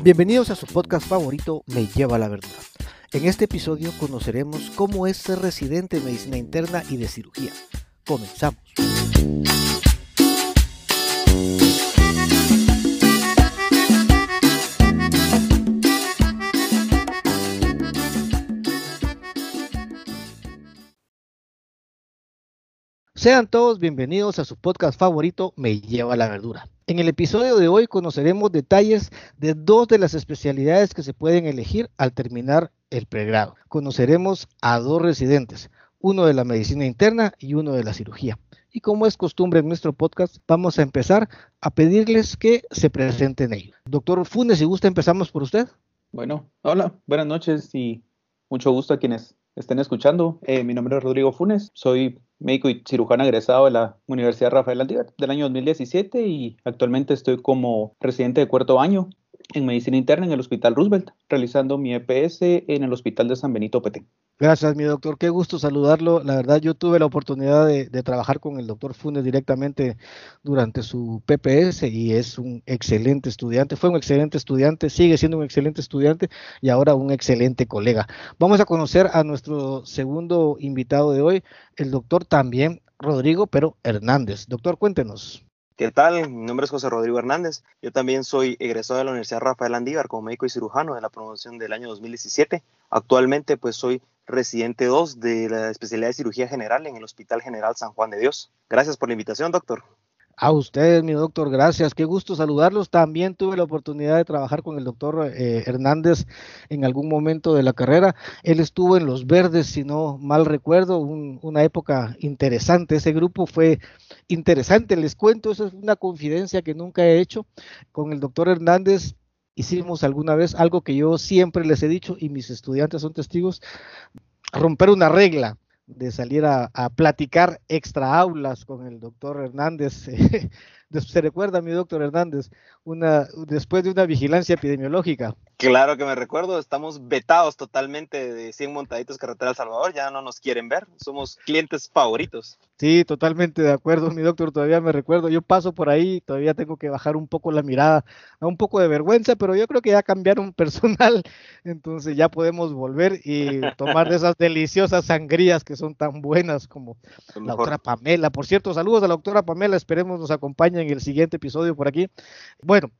Bienvenidos a su podcast favorito Me lleva la verdura. En este episodio conoceremos cómo es ser residente de medicina interna y de cirugía. Comenzamos. Sean todos bienvenidos a su podcast favorito Me lleva la verdura. En el episodio de hoy conoceremos detalles de dos de las especialidades que se pueden elegir al terminar el pregrado. Conoceremos a dos residentes, uno de la medicina interna y uno de la cirugía. Y como es costumbre en nuestro podcast, vamos a empezar a pedirles que se presenten ellos. Doctor Funes, si gusta, empezamos por usted. Bueno, hola, buenas noches y mucho gusto a quienes estén escuchando. Eh, mi nombre es Rodrigo Funes, soy médico y cirujano egresado de la Universidad Rafael Aldívar del año 2017 y actualmente estoy como residente de cuarto año en medicina interna en el Hospital Roosevelt, realizando mi EPS en el Hospital de San Benito Petén. Gracias, mi doctor. Qué gusto saludarlo. La verdad, yo tuve la oportunidad de, trabajar con el doctor Funes directamente durante su PPS y es un excelente estudiante. Fue un excelente estudiante, sigue siendo un excelente estudiante y ahora un excelente colega. Vamos a conocer a nuestro segundo invitado de hoy, el doctor también Rodrigo, pero Hernández. Doctor, cuéntenos. ¿Qué tal? Mi nombre es José Rodrigo Hernández. Yo también soy egresado de la Universidad Rafael Andívar como médico y cirujano de la promoción del año 2017. Actualmente pues soy residente 2 de la especialidad de cirugía general en el Hospital General San Juan de Dios. Gracias por la invitación, doctor. A ustedes, mi doctor, gracias. Qué gusto saludarlos. También tuve la oportunidad de trabajar con el doctor eh, Hernández en algún momento de la carrera. Él estuvo en Los Verdes, si no mal recuerdo, una época interesante. Ese grupo fue interesante. Les cuento, eso es una confidencia que nunca he hecho con el doctor Hernández. Hicimos alguna vez algo que yo siempre les he dicho y mis estudiantes son testigos, romper una regla de salir a, platicar extra aulas con el doctor Hernández. se recuerda, mi doctor Hernández, una, después de una vigilancia epidemiológica. Claro que me recuerdo, estamos vetados totalmente de 100 montaditos carretera El Salvador, ya no nos quieren ver, somos clientes favoritos. Sí, totalmente de acuerdo, mi doctor, todavía me recuerdo, yo paso por ahí, todavía tengo que bajar un poco la mirada, a un poco de vergüenza, pero yo creo que ya cambiaron personal, entonces ya podemos volver y tomar de esas deliciosas sangrías que son tan buenas como la doctora Pamela. Por cierto, saludos a la doctora Pamela, esperemos nos acompañe en el siguiente episodio por aquí. Bueno,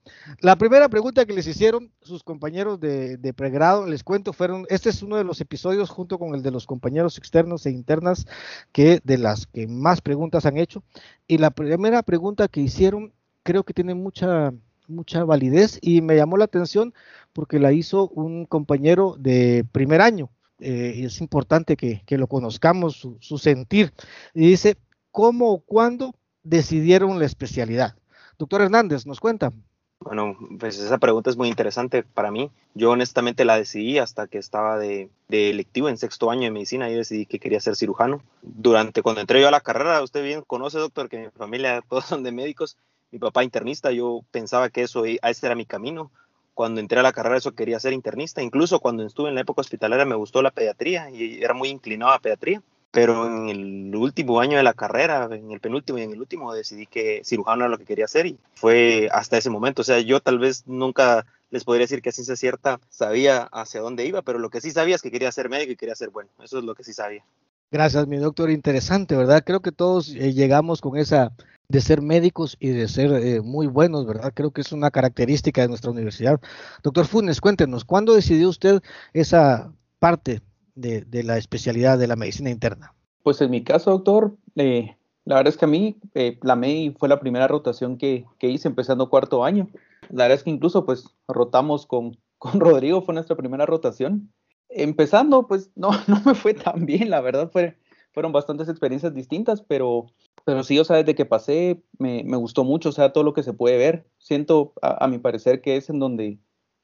la primera pregunta que les hicieron sus compañeros de, pregrado, les cuento, fueron, este es uno de los episodios junto con el de los compañeros externos e internas que de las que más preguntas han hecho. Y la primera pregunta que hicieron creo que tiene mucha mucha validez y me llamó la atención porque la hizo un compañero de primer año. Eh, es importante que, lo conozcamos, su, su, sentir. Y dice, ¿cómo o cuándo decidieron la especialidad? Doctor Hernández, ¿nos cuenta? Bueno, pues esa pregunta es muy interesante para mí. Yo honestamente la decidí hasta que estaba de, electivo en sexto año de medicina y decidí que quería ser cirujano. Durante cuando entré yo a la carrera, usted bien conoce, doctor, que mi familia todos son de médicos, mi papá internista, yo pensaba que eso, ese era mi camino. Cuando entré a la carrera eso quería ser internista. Incluso cuando estuve en la época hospitalaria me gustó la pediatría y era muy inclinado a pediatría pero en el último año de la carrera, en el penúltimo y en el último, decidí que cirujano era lo que quería hacer y fue hasta ese momento. O sea, yo tal vez nunca les podría decir que a ciencia cierta sabía hacia dónde iba, pero lo que sí sabía es que quería ser médico y quería ser bueno. Eso es lo que sí sabía. Gracias, mi doctor. Interesante, ¿verdad? Creo que todos eh, llegamos con esa de ser médicos y de ser eh, muy buenos, ¿verdad? Creo que es una característica de nuestra universidad. Doctor Funes, cuéntenos, ¿cuándo decidió usted esa parte de, la especialidad de la medicina interna? Pues en mi caso, doctor, eh, la verdad es que a mí eh, la MEI fue la primera rotación que, hice empezando cuarto año. La verdad es que incluso pues rotamos con, con Rodrigo, fue nuestra primera rotación. Empezando, pues no, no me fue tan bien, la verdad, fue, fueron bastantes experiencias distintas, pero, pero sí, o sea, desde que pasé me, me gustó mucho, o sea, todo lo que se puede ver. Siento, a mi parecer, que es en donde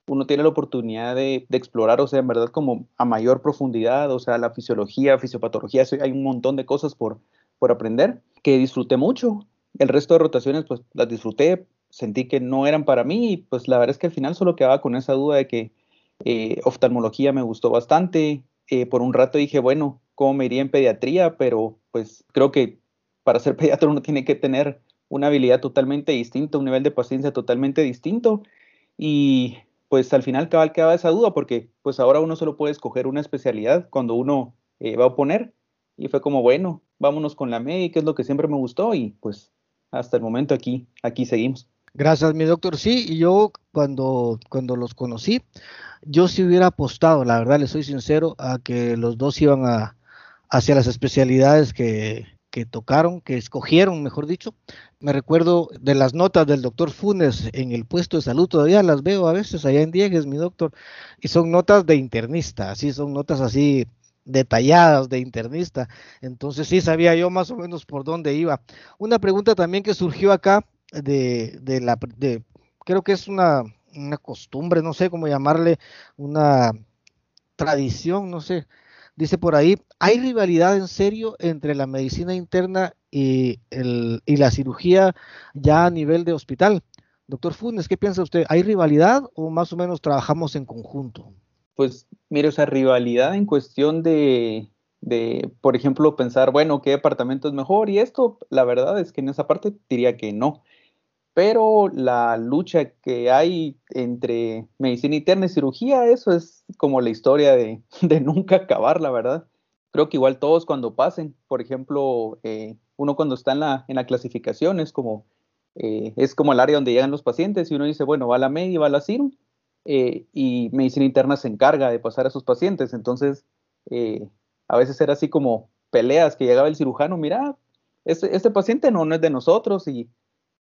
uno tiene la oportunidad de, explorar, o sea, en verdad como a mayor profundidad, o sea, la fisiología, fisiopatología, hay un montón de cosas por, por aprender que disfruté mucho. El resto de rotaciones, pues las disfruté, sentí que no eran para mí y pues la verdad es que al final solo quedaba con esa duda de que eh, oftalmología me gustó bastante. Eh, por un rato dije, bueno, cómo me iría en pediatría, pero pues creo que para ser pediatra uno tiene que tener una habilidad totalmente distinta, un nivel de paciencia totalmente distinto y pues al final cabal quedaba esa duda porque pues ahora uno solo puede escoger una especialidad cuando uno eh, va a oponer y fue como bueno, vámonos con la médica, es lo que siempre me gustó y pues hasta el momento aquí, aquí seguimos. Gracias, mi doctor. Sí, y yo cuando, cuando los conocí, yo sí hubiera apostado, la verdad, le soy sincero, a que los dos iban a, hacia las especialidades que, que tocaron, que escogieron, mejor dicho. Me recuerdo de las notas del doctor Funes en el puesto de salud, todavía las veo a veces allá en Diegues, mi doctor, y son notas de internista, así son notas así detalladas de internista. Entonces sí sabía yo más o menos por dónde iba. Una pregunta también que surgió acá de, de la, de, creo que es una, una costumbre, no sé cómo llamarle, una tradición, no sé. Dice por ahí, ¿hay rivalidad en serio entre la medicina interna y, el, la cirugía ya a nivel de hospital? Doctor Funes, ¿qué piensa usted? ¿Hay rivalidad o más o menos trabajamos en conjunto? Pues mire, esa rivalidad en cuestión de, de, por ejemplo, pensar, bueno, ¿qué departamento es mejor? Y esto, la verdad es que en esa parte diría que no pero la lucha que hay entre medicina interna y cirugía, eso es como la historia de, nunca acabar, la verdad. Creo que igual todos cuando pasen, por ejemplo, eh, uno cuando está en la, en la clasificación es como, eh, es como el área donde llegan los pacientes y uno dice, bueno, va la media, va a la CIRU, eh, y medicina interna se encarga de pasar a sus pacientes. Entonces, a veces era así como peleas que llegaba el cirujano, mira, este, este paciente no, no es de nosotros y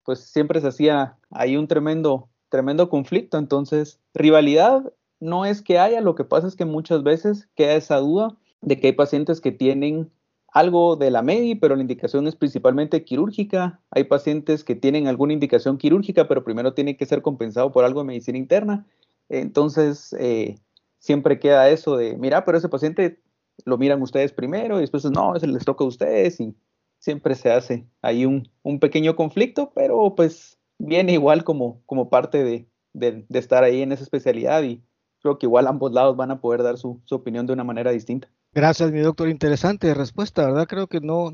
pues siempre se hacía ahí un tremendo, tremendo conflicto. Entonces, rivalidad no es que haya, lo que pasa es que muchas veces queda esa duda de que hay pacientes que tienen algo de la MEDI, pero la indicación es principalmente quirúrgica. Hay pacientes que tienen alguna indicación quirúrgica, pero primero tiene que ser compensado por algo de medicina interna. Entonces, eh, siempre queda eso de, mira, pero ese paciente lo miran ustedes primero y después no, se les toca a ustedes y siempre se hace ahí un, pequeño conflicto, pero pues viene igual como, como parte de, de, estar ahí en esa especialidad y creo que igual ambos lados van a poder dar su, su opinión de una manera distinta. Gracias, mi doctor. Interesante respuesta, ¿verdad? Creo que no,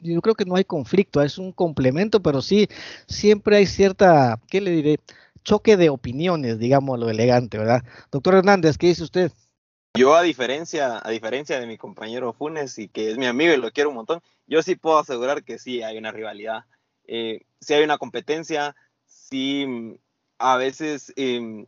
yo creo que no hay conflicto, es un complemento, pero sí, siempre hay cierta, ¿qué le diré? Choque de opiniones, digamos lo elegante, ¿verdad? Doctor Hernández, ¿qué dice usted? Yo a diferencia, a diferencia de mi compañero Funes y que es mi amigo y lo quiero un montón, yo sí puedo asegurar que sí hay una rivalidad, eh, sí hay una competencia, sí a veces em,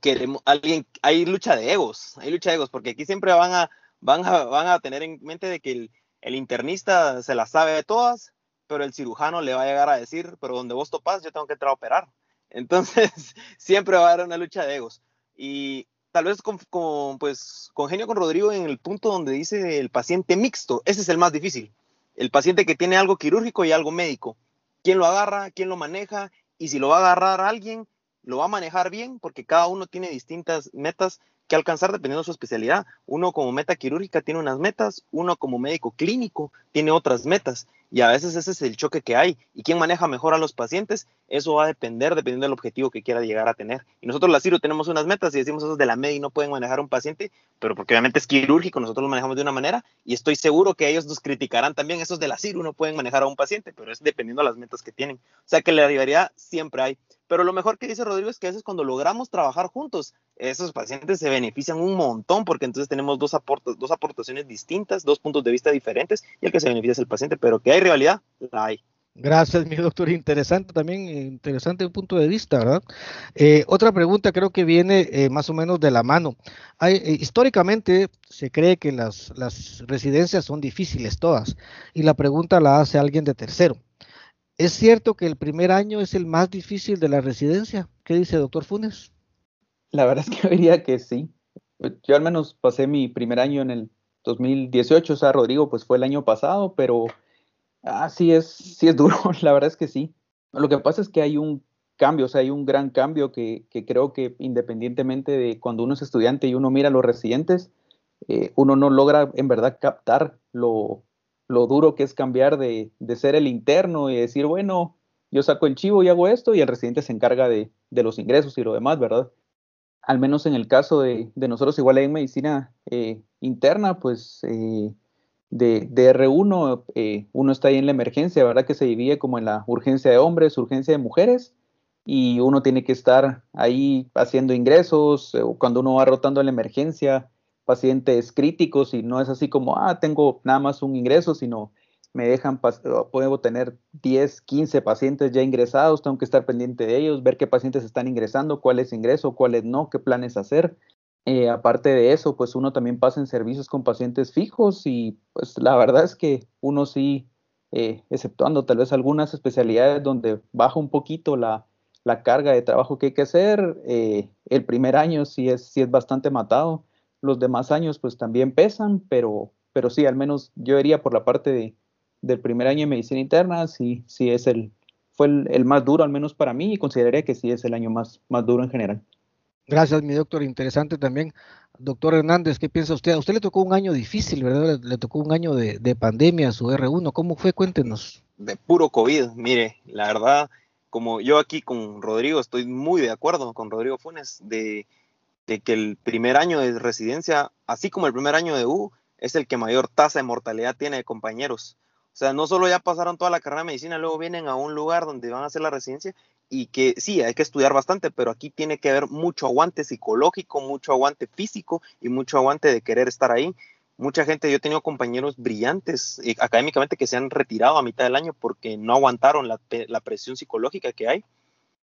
queremos alguien, hay lucha de egos, hay lucha de egos, porque aquí siempre van a, van a, van a tener en mente de que el, el internista se las sabe de todas, pero el cirujano le va a llegar a decir, pero donde vos topas, yo tengo que entrar a operar. Entonces, siempre va a haber una lucha de egos. Y tal vez con, con, pues, congenio con Rodrigo en el punto donde dice el paciente mixto. Ese es el más difícil. El paciente que tiene algo quirúrgico y algo médico. ¿Quién lo agarra? ¿Quién lo maneja? Y si lo va a agarrar alguien, lo va a manejar bien porque cada uno tiene distintas metas que alcanzar dependiendo de su especialidad. Uno como meta quirúrgica tiene unas metas, uno como médico clínico tiene otras metas y a veces ese es el choque que hay. ¿Y quién maneja mejor a los pacientes? Eso va a depender dependiendo del objetivo que quiera llegar a tener. Y nosotros la CIRO tenemos unas metas y decimos esos de la MEDI no pueden manejar a un paciente, pero porque obviamente es quirúrgico, nosotros lo manejamos de una manera y estoy seguro que ellos nos criticarán también, esos de la CIRO no pueden manejar a un paciente, pero es dependiendo de las metas que tienen. O sea que la rivalidad siempre hay. Pero lo mejor que dice Rodrigo es que a veces cuando logramos trabajar juntos, esos pacientes se benefician un montón porque entonces tenemos dos, dos aportaciones distintas, dos puntos de vista diferentes y el que se beneficia es el paciente, pero que hay rivalidad, la hay. Gracias, mi doctor. Interesante también, interesante punto de vista, ¿verdad? Eh, otra pregunta creo que viene eh, más o menos de la mano. Eh, históricamente se cree que las residencias son difíciles todas y la pregunta la hace alguien de tercero. ¿Es cierto que el primer año es el más difícil de la residencia? ¿Qué dice doctor Funes? La verdad es que diría que sí. Yo al menos pasé mi primer año en el 2018, o sea, Rodrigo, pues fue el año pasado, pero Ah, sí es, sí es duro, la verdad es que sí. Lo que pasa es que hay un cambio, o sea, hay un gran cambio que, creo que independientemente de cuando uno es estudiante y uno mira a los residentes, eh, uno no logra en verdad captar lo, duro que es cambiar de, ser el interno y decir, bueno, yo saco el chivo y hago esto y el residente se encarga de, los ingresos y lo demás, ¿verdad? Al menos en el caso de, nosotros, igual en medicina eh, interna, pues eh, de, R1, eh, uno está ahí en la emergencia, ¿verdad? Que se divide como en la urgencia de hombres, urgencia de mujeres, y uno tiene que estar ahí haciendo ingresos, cuando uno va rotando en la emergencia, pacientes críticos, y no es así como, ah, tengo nada más un ingreso, sino me dejan, puedo tener 10, 15 pacientes ya ingresados, tengo que estar pendiente de ellos, ver qué pacientes están ingresando, cuáles ingreso, cuáles no, qué planes hacer. Eh, aparte de eso, pues uno también pasa en servicios con pacientes fijos y pues la verdad es que uno sí, eh, exceptuando tal vez algunas especialidades donde baja un poquito la, carga de trabajo que hay que hacer, eh, el primer año sí es, sí es bastante matado, los demás años pues también pesan, pero, pero sí, al menos yo iría por la parte de, del primer año de medicina interna, sí, sí es el, fue el, el, más duro al menos para mí y consideraría que sí es el año más, más duro en general. Gracias, mi doctor. Interesante también. Doctor Hernández, ¿qué piensa usted? A usted le tocó un año difícil, ¿verdad? Le, tocó un año de, de, pandemia, su R1. ¿Cómo fue? Cuéntenos. De puro COVID. Mire, la verdad, como yo aquí con Rodrigo estoy muy de acuerdo con Rodrigo Funes, de, que el primer año de residencia, así como el primer año de U, es el que mayor tasa de mortalidad tiene de compañeros. O sea, no solo ya pasaron toda la carrera de medicina, luego vienen a un lugar donde van a hacer la residencia y que sí, hay que estudiar bastante, pero aquí tiene que haber mucho aguante psicológico, mucho aguante físico y mucho aguante de querer estar ahí. Mucha gente, yo he tenido compañeros brillantes eh, académicamente que se han retirado a mitad del año porque no aguantaron la, la presión psicológica que hay.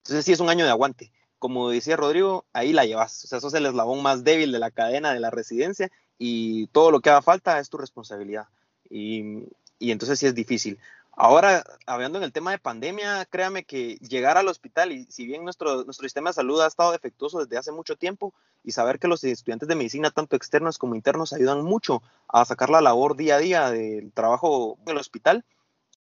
Entonces sí es un año de aguante. Como decía Rodrigo, ahí la llevas. O sea, sos el eslabón más débil de la cadena de la residencia y todo lo que haga falta es tu responsabilidad. Y, y entonces sí es difícil. Ahora, hablando en el tema de pandemia, créame que llegar al hospital, y si bien nuestro, nuestro sistema de salud ha estado defectuoso desde hace mucho tiempo, y saber que los estudiantes de medicina, tanto externos como internos, ayudan mucho a sacar la labor día a día del trabajo del hospital,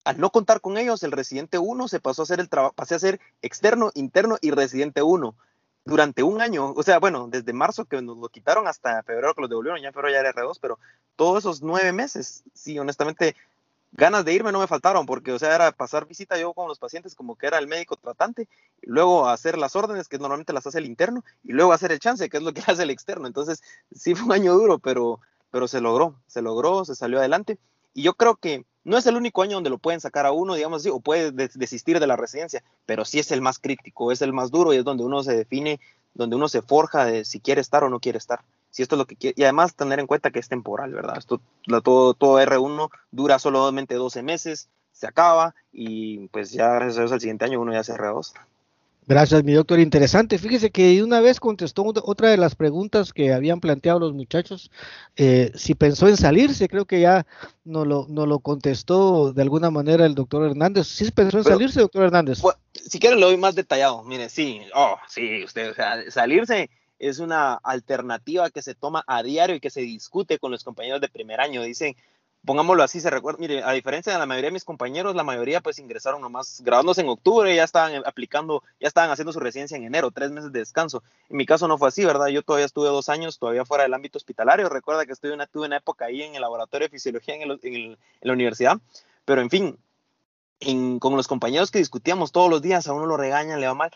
al no contar con ellos, el residente 1 se pasó a ser el trabajo, pasé a ser externo, interno y residente 1 durante un año, o sea, bueno, desde marzo que nos lo quitaron hasta febrero que los devolvieron, ya en febrero ya era R2, pero todos esos nueve meses, sí, honestamente, ganas de irme no me faltaron, porque, o sea, era pasar visita yo con los pacientes como que era el médico tratante, luego hacer las órdenes, que normalmente las hace el interno, y luego hacer el chance, que es lo que hace el externo. Entonces, sí fue un año duro, pero, pero se logró, se logró, se salió adelante. Y yo creo que no es el único año donde lo pueden sacar a uno, digamos así, o puede desistir de la residencia, pero sí es el más crítico, es el más duro y es donde uno se define, donde uno se forja de si quiere estar o no quiere estar si esto es lo que quiere, y además tener en cuenta que es temporal, ¿verdad? Esto, todo, todo R1 dura solamente 12 meses, se acaba y pues ya gracias a Dios al siguiente año uno ya se R2. Gracias, mi doctor. Interesante. Fíjese que una vez contestó otra de las preguntas que habían planteado los muchachos, eh, si pensó en salirse, creo que ya no lo, no lo contestó de alguna manera el doctor Hernández. ¿Sí pensó en salirse, doctor Hernández? si quiere lo doy más detallado. Mire, sí, oh, sí, usted, o sea, salirse es una alternativa que se toma a diario y que se discute con los compañeros de primer año. Dicen, pongámoslo así, se recuerda, mire, a diferencia de la mayoría de mis compañeros, la mayoría pues ingresaron nomás graduándose en octubre, ya estaban aplicando, ya estaban haciendo su residencia en enero, tres meses de descanso. En mi caso no fue así, ¿verdad? Yo todavía estuve dos años todavía fuera del ámbito hospitalario. Recuerda que estuve una, tuve una época ahí en el laboratorio de fisiología en, la universidad, pero en fin, con los compañeros que discutíamos todos los días, a uno lo regañan, le va mal.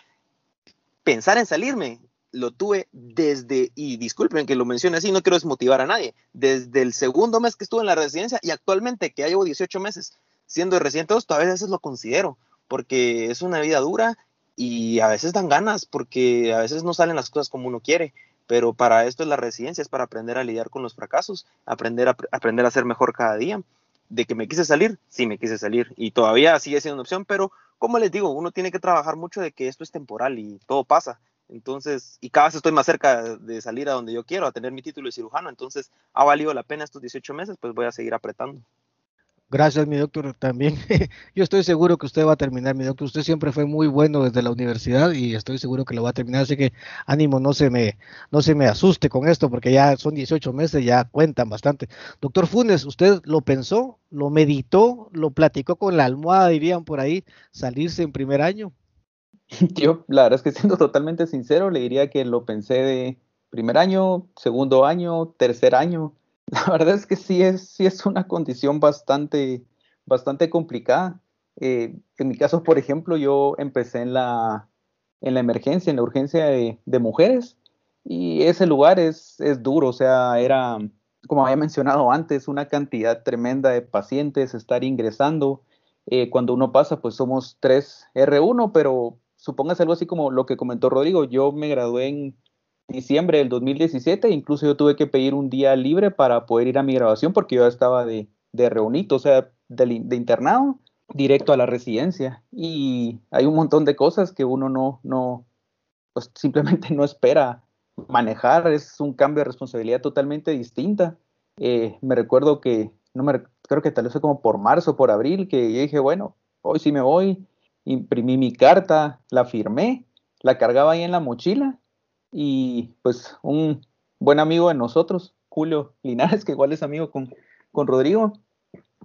Pensar en salirme, lo tuve desde, y disculpen que lo mencione así, no quiero desmotivar a nadie, desde el segundo mes que estuve en la residencia y actualmente que ya llevo 18 meses siendo 2, todavía a veces lo considero, porque es una vida dura y a veces dan ganas, porque a veces no salen las cosas como uno quiere, pero para esto es la residencia, es para aprender a lidiar con los fracasos, aprender a, aprender a ser mejor cada día. De que me quise salir, sí me quise salir y todavía sigue siendo una opción, pero como les digo, uno tiene que trabajar mucho de que esto es temporal y todo pasa entonces, y cada vez estoy más cerca de salir a donde yo quiero, a tener mi título de cirujano. Entonces, ha valido la pena estos 18 meses, pues voy a seguir apretando. Gracias, mi doctor. También yo estoy seguro que usted va a terminar, mi doctor. Usted siempre fue muy bueno desde la universidad y estoy seguro que lo va a terminar. Así que ánimo, no se me, no se me asuste con esto, porque ya son 18 meses, ya cuentan bastante. Doctor Funes, ¿usted lo pensó, lo meditó, lo platicó con la almohada, dirían por ahí, salirse en primer año? Yo, la verdad es que siendo totalmente sincero, le diría que lo pensé de primer año, segundo año, tercer año. La verdad es que sí es, sí es una condición bastante, bastante complicada. Eh, en mi caso, por ejemplo, yo empecé en la, en la emergencia, en la urgencia de, mujeres, y ese lugar es, es, duro, o sea, era como había mencionado antes, una cantidad tremenda de pacientes, estar ingresando. Eh, cuando uno pasa, pues somos 3 R1, pero supóngase algo así como lo que comentó Rodrigo, yo me gradué en diciembre del 2017, incluso yo tuve que pedir un día libre para poder ir a mi graduación porque yo estaba de, de reunito, o sea, de, de, internado directo a la residencia. Y hay un montón de cosas que uno no, no pues simplemente no espera manejar, es un cambio de responsabilidad totalmente distinta. Eh, me recuerdo que, no me, creo que tal vez fue como por marzo, por abril, que dije, bueno, hoy sí me voy, imprimí mi carta, la firmé, la cargaba ahí en la mochila y pues un buen amigo de nosotros, Julio Linares, que igual es amigo con, con Rodrigo,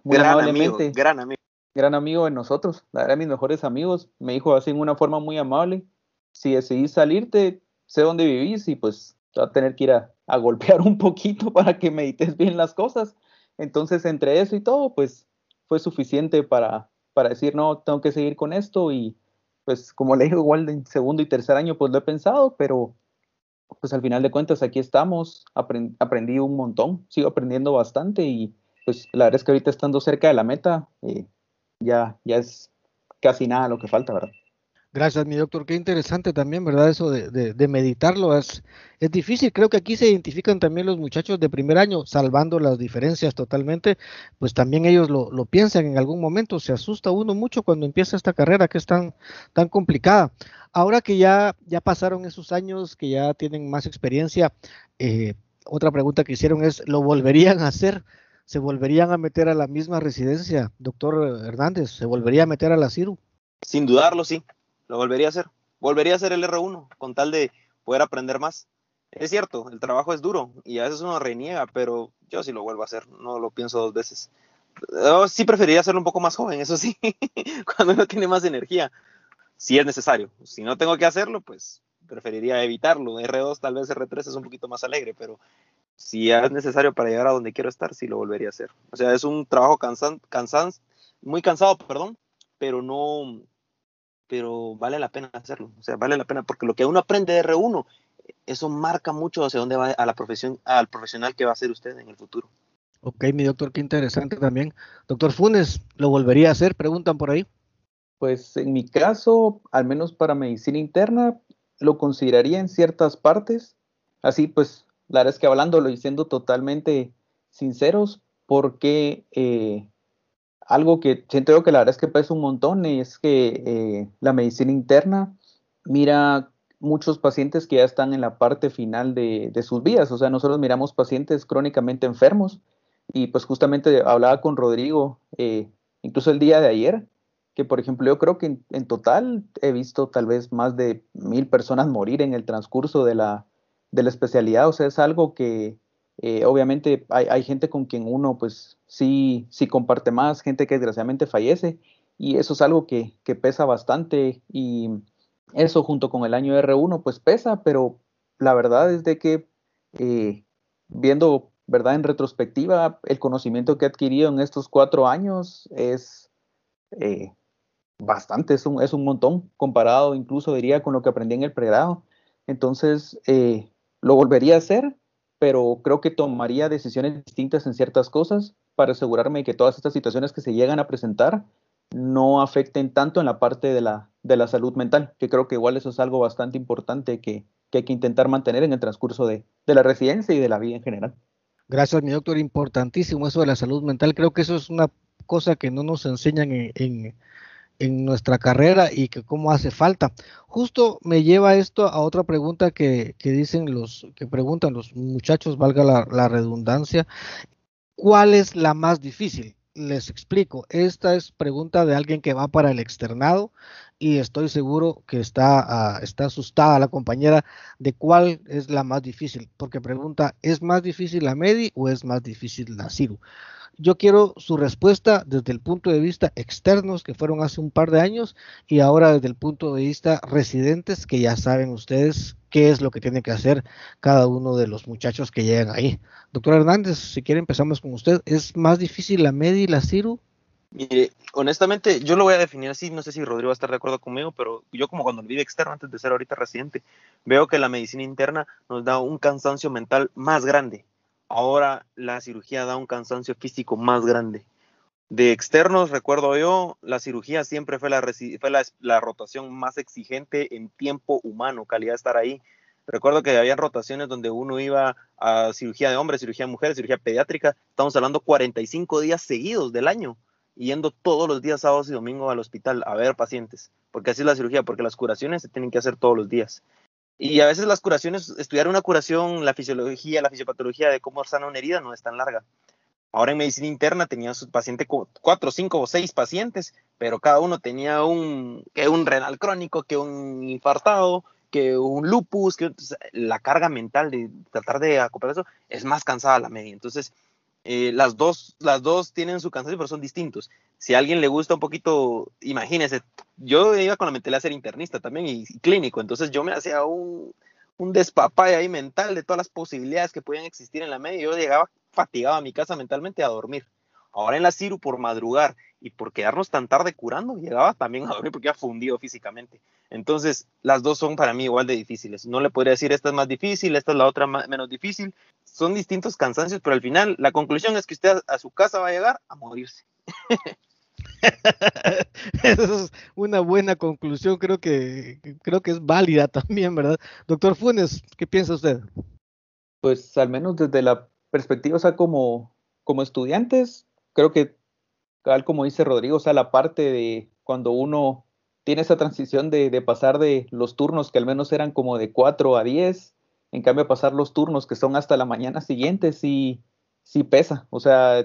muy gran amablemente, amigo, gran amigo. Gran amigo de nosotros, la verdad, mis mejores amigos, me dijo así en una forma muy amable, si decidís salirte, sé dónde vivís y pues te va a tener que ir a, a golpear un poquito para que medites bien las cosas. Entonces, entre eso y todo, pues fue suficiente para, para decir, no, tengo que seguir con esto y pues como le digo, igual en segundo y tercer año pues lo he pensado, pero pues al final de cuentas aquí estamos, aprendí un montón, sigo aprendiendo bastante y pues la verdad es que ahorita estando cerca de la meta, eh, ya, ya es casi nada lo que falta, ¿verdad? Gracias, mi doctor. Qué interesante también, ¿verdad? Eso de, meditarlo es, es difícil. Creo que aquí se identifican también los muchachos de primer año, salvando las diferencias totalmente, pues también ellos lo, lo piensan en algún momento. Se asusta uno mucho cuando empieza esta carrera que es tan, tan complicada. Ahora que ya, ya pasaron esos años, que ya tienen más experiencia, eh, otra pregunta que hicieron es, ¿lo volverían a hacer? ¿Se volverían a meter a la misma residencia, doctor Hernández? ¿Se volvería a meter a la CIRU? Sin dudarlo, sí lo volvería a hacer. Volvería a hacer el R1 con tal de poder aprender más. Es cierto, el trabajo es duro y a veces uno reniega, pero yo sí lo vuelvo a hacer, no lo pienso dos veces. Yo sí preferiría hacerlo un poco más joven, eso sí, cuando uno tiene más energía, si es necesario. Si no tengo que hacerlo, pues preferiría evitarlo. R2, tal vez R3 es un poquito más alegre, pero si es necesario para llegar a donde quiero estar, sí lo volvería a hacer. O sea, es un trabajo cansan, cansan, muy cansado, perdón, pero no, pero vale la pena hacerlo. O sea, vale la pena porque lo que uno aprende de R1, eso marca mucho hacia dónde va a la profesión, al profesional que va a ser usted en el futuro. Ok, mi doctor, qué interesante también. Doctor Funes, ¿lo volvería a hacer? Preguntan por ahí. Pues en mi caso, al menos para medicina interna, lo consideraría en ciertas partes. Así pues, la verdad es que hablándolo y siendo totalmente sinceros, porque eh, algo que siento que la verdad es que pesa un montón es que eh, la medicina interna mira muchos pacientes que ya están en la parte final de, sus vidas. O sea, nosotros miramos pacientes crónicamente enfermos y pues justamente hablaba con Rodrigo, eh, incluso el día de ayer, que por ejemplo yo creo que en, en, total he visto tal vez más de mil personas morir en el transcurso de la especialidad. O sea, es algo que, eh, obviamente hay, gente con quien uno pues sí, sí comparte más, gente que desgraciadamente fallece y eso es algo que, pesa bastante y eso junto con el año R1 pues pesa, pero la verdad es de que eh, viendo verdad en retrospectiva el conocimiento que he adquirido en estos cuatro años es eh, bastante, es un, es un montón comparado incluso diría con lo que aprendí en el pregrado. Entonces, lo volvería a hacer, pero creo que tomaría decisiones distintas en ciertas cosas para asegurarme que todas estas situaciones que se llegan a presentar no afecten tanto en la parte de la, de la salud mental, que creo que igual eso es algo bastante importante que, que hay que intentar mantener en el transcurso de, de, la residencia y de la vida en general. Gracias, mi doctor. Importantísimo eso de la salud mental. Creo que eso es una cosa que no nos enseñan en, en nuestra carrera y que cómo hace falta. Justo me lleva esto a otra pregunta que, dicen los, que preguntan los muchachos, valga la, redundancia, ¿cuál es la más difícil? Les explico, esta es pregunta de alguien que va para el externado y estoy seguro que está, ah, está asustada la compañera de cuál es la más difícil, porque pregunta, ¿es más difícil la MEDI o es más difícil la CIRU? Yo quiero su respuesta desde el punto de vista externos, que fueron hace un par de años, y ahora desde el punto de vista residentes, que ya saben ustedes qué es lo que tiene que hacer cada uno de los muchachos que llegan ahí. Doctor Hernández, si quiere empezamos con usted. ¿Es más difícil la MEDI y la CIRU? Mire, honestamente, yo lo voy a definir así, no sé si Rodrigo va a estar de acuerdo conmigo, pero yo como cuando vive externo antes de ser ahorita residente, veo que la medicina interna nos da un cansancio mental más grande ahora la cirugía da un cansancio físico más grande. De externos, recuerdo yo, la cirugía siempre fue la, rotación más exigente en tiempo humano, calidad de estar ahí. Recuerdo que había rotaciones donde uno iba a cirugía de hombres, cirugía de mujeres, cirugía pediátrica. Estamos hablando 45 días seguidos del año, yendo todos los días, sábados y domingos al hospital a ver pacientes. Porque así es la cirugía, porque las curaciones se tienen que hacer todos los días. Y a veces las curaciones, estudiar una curación, la fisiología, la fisiopatología de cómo sana una herida no es tan larga. Ahora en medicina interna tenía su paciente cuatro, cinco o seis pacientes, pero cada uno tenía un, que un renal crónico, que un infartado, que un lupus, que la carga mental de tratar de acoplar eso es más cansada la media. Entonces, eh, las, dos, las dos tienen su cansancio, pero son distintos. Si a alguien le gusta un poquito, imagínese, yo iba con la mentalidad de ser internista también y, clínico, entonces yo me hacía un, un ahí mental de todas las posibilidades que podían existir en la media. Yo llegaba fatigado a mi casa mentalmente a dormir. Ahora en la Ciru, por madrugar y por quedarnos tan tarde curando, llegaba también a dormir porque ya fundido físicamente. Entonces, las dos son para mí igual de difíciles. No le podría decir esta es más difícil, esta es la otra menos difícil. Son distintos cansancios, pero al final la conclusión es que usted a, su casa va a llegar a morirse. Esa es una buena conclusión, creo que, creo que es válida también, ¿verdad? Doctor Funes, ¿qué piensa usted? Pues al menos desde la perspectiva, o sea, como, como estudiantes, creo que, tal como dice Rodrigo, o sea, la parte de cuando uno tiene esa transición de, pasar de los turnos que al menos eran como de 4 a 10, en cambio pasar los turnos que son hasta la mañana siguiente, sí, sí pesa. O sea,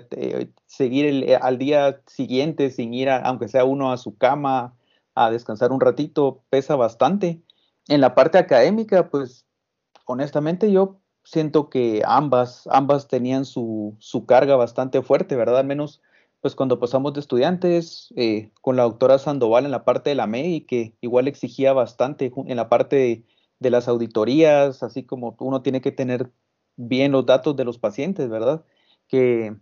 seguir el, eh, al día siguiente sin ir, aunque sea uno a su cama, a descansar un ratito, pesa bastante. En la parte académica, pues honestamente yo siento que ambas, ambas tenían su, su carga bastante fuerte, ¿verdad? Al menos pues cuando pasamos de estudiantes eh, con la doctora Sandoval en la parte de la MEI, que igual exigía bastante en la parte de, las auditorías, así como uno tiene que tener bien los datos de los pacientes, ¿verdad? Que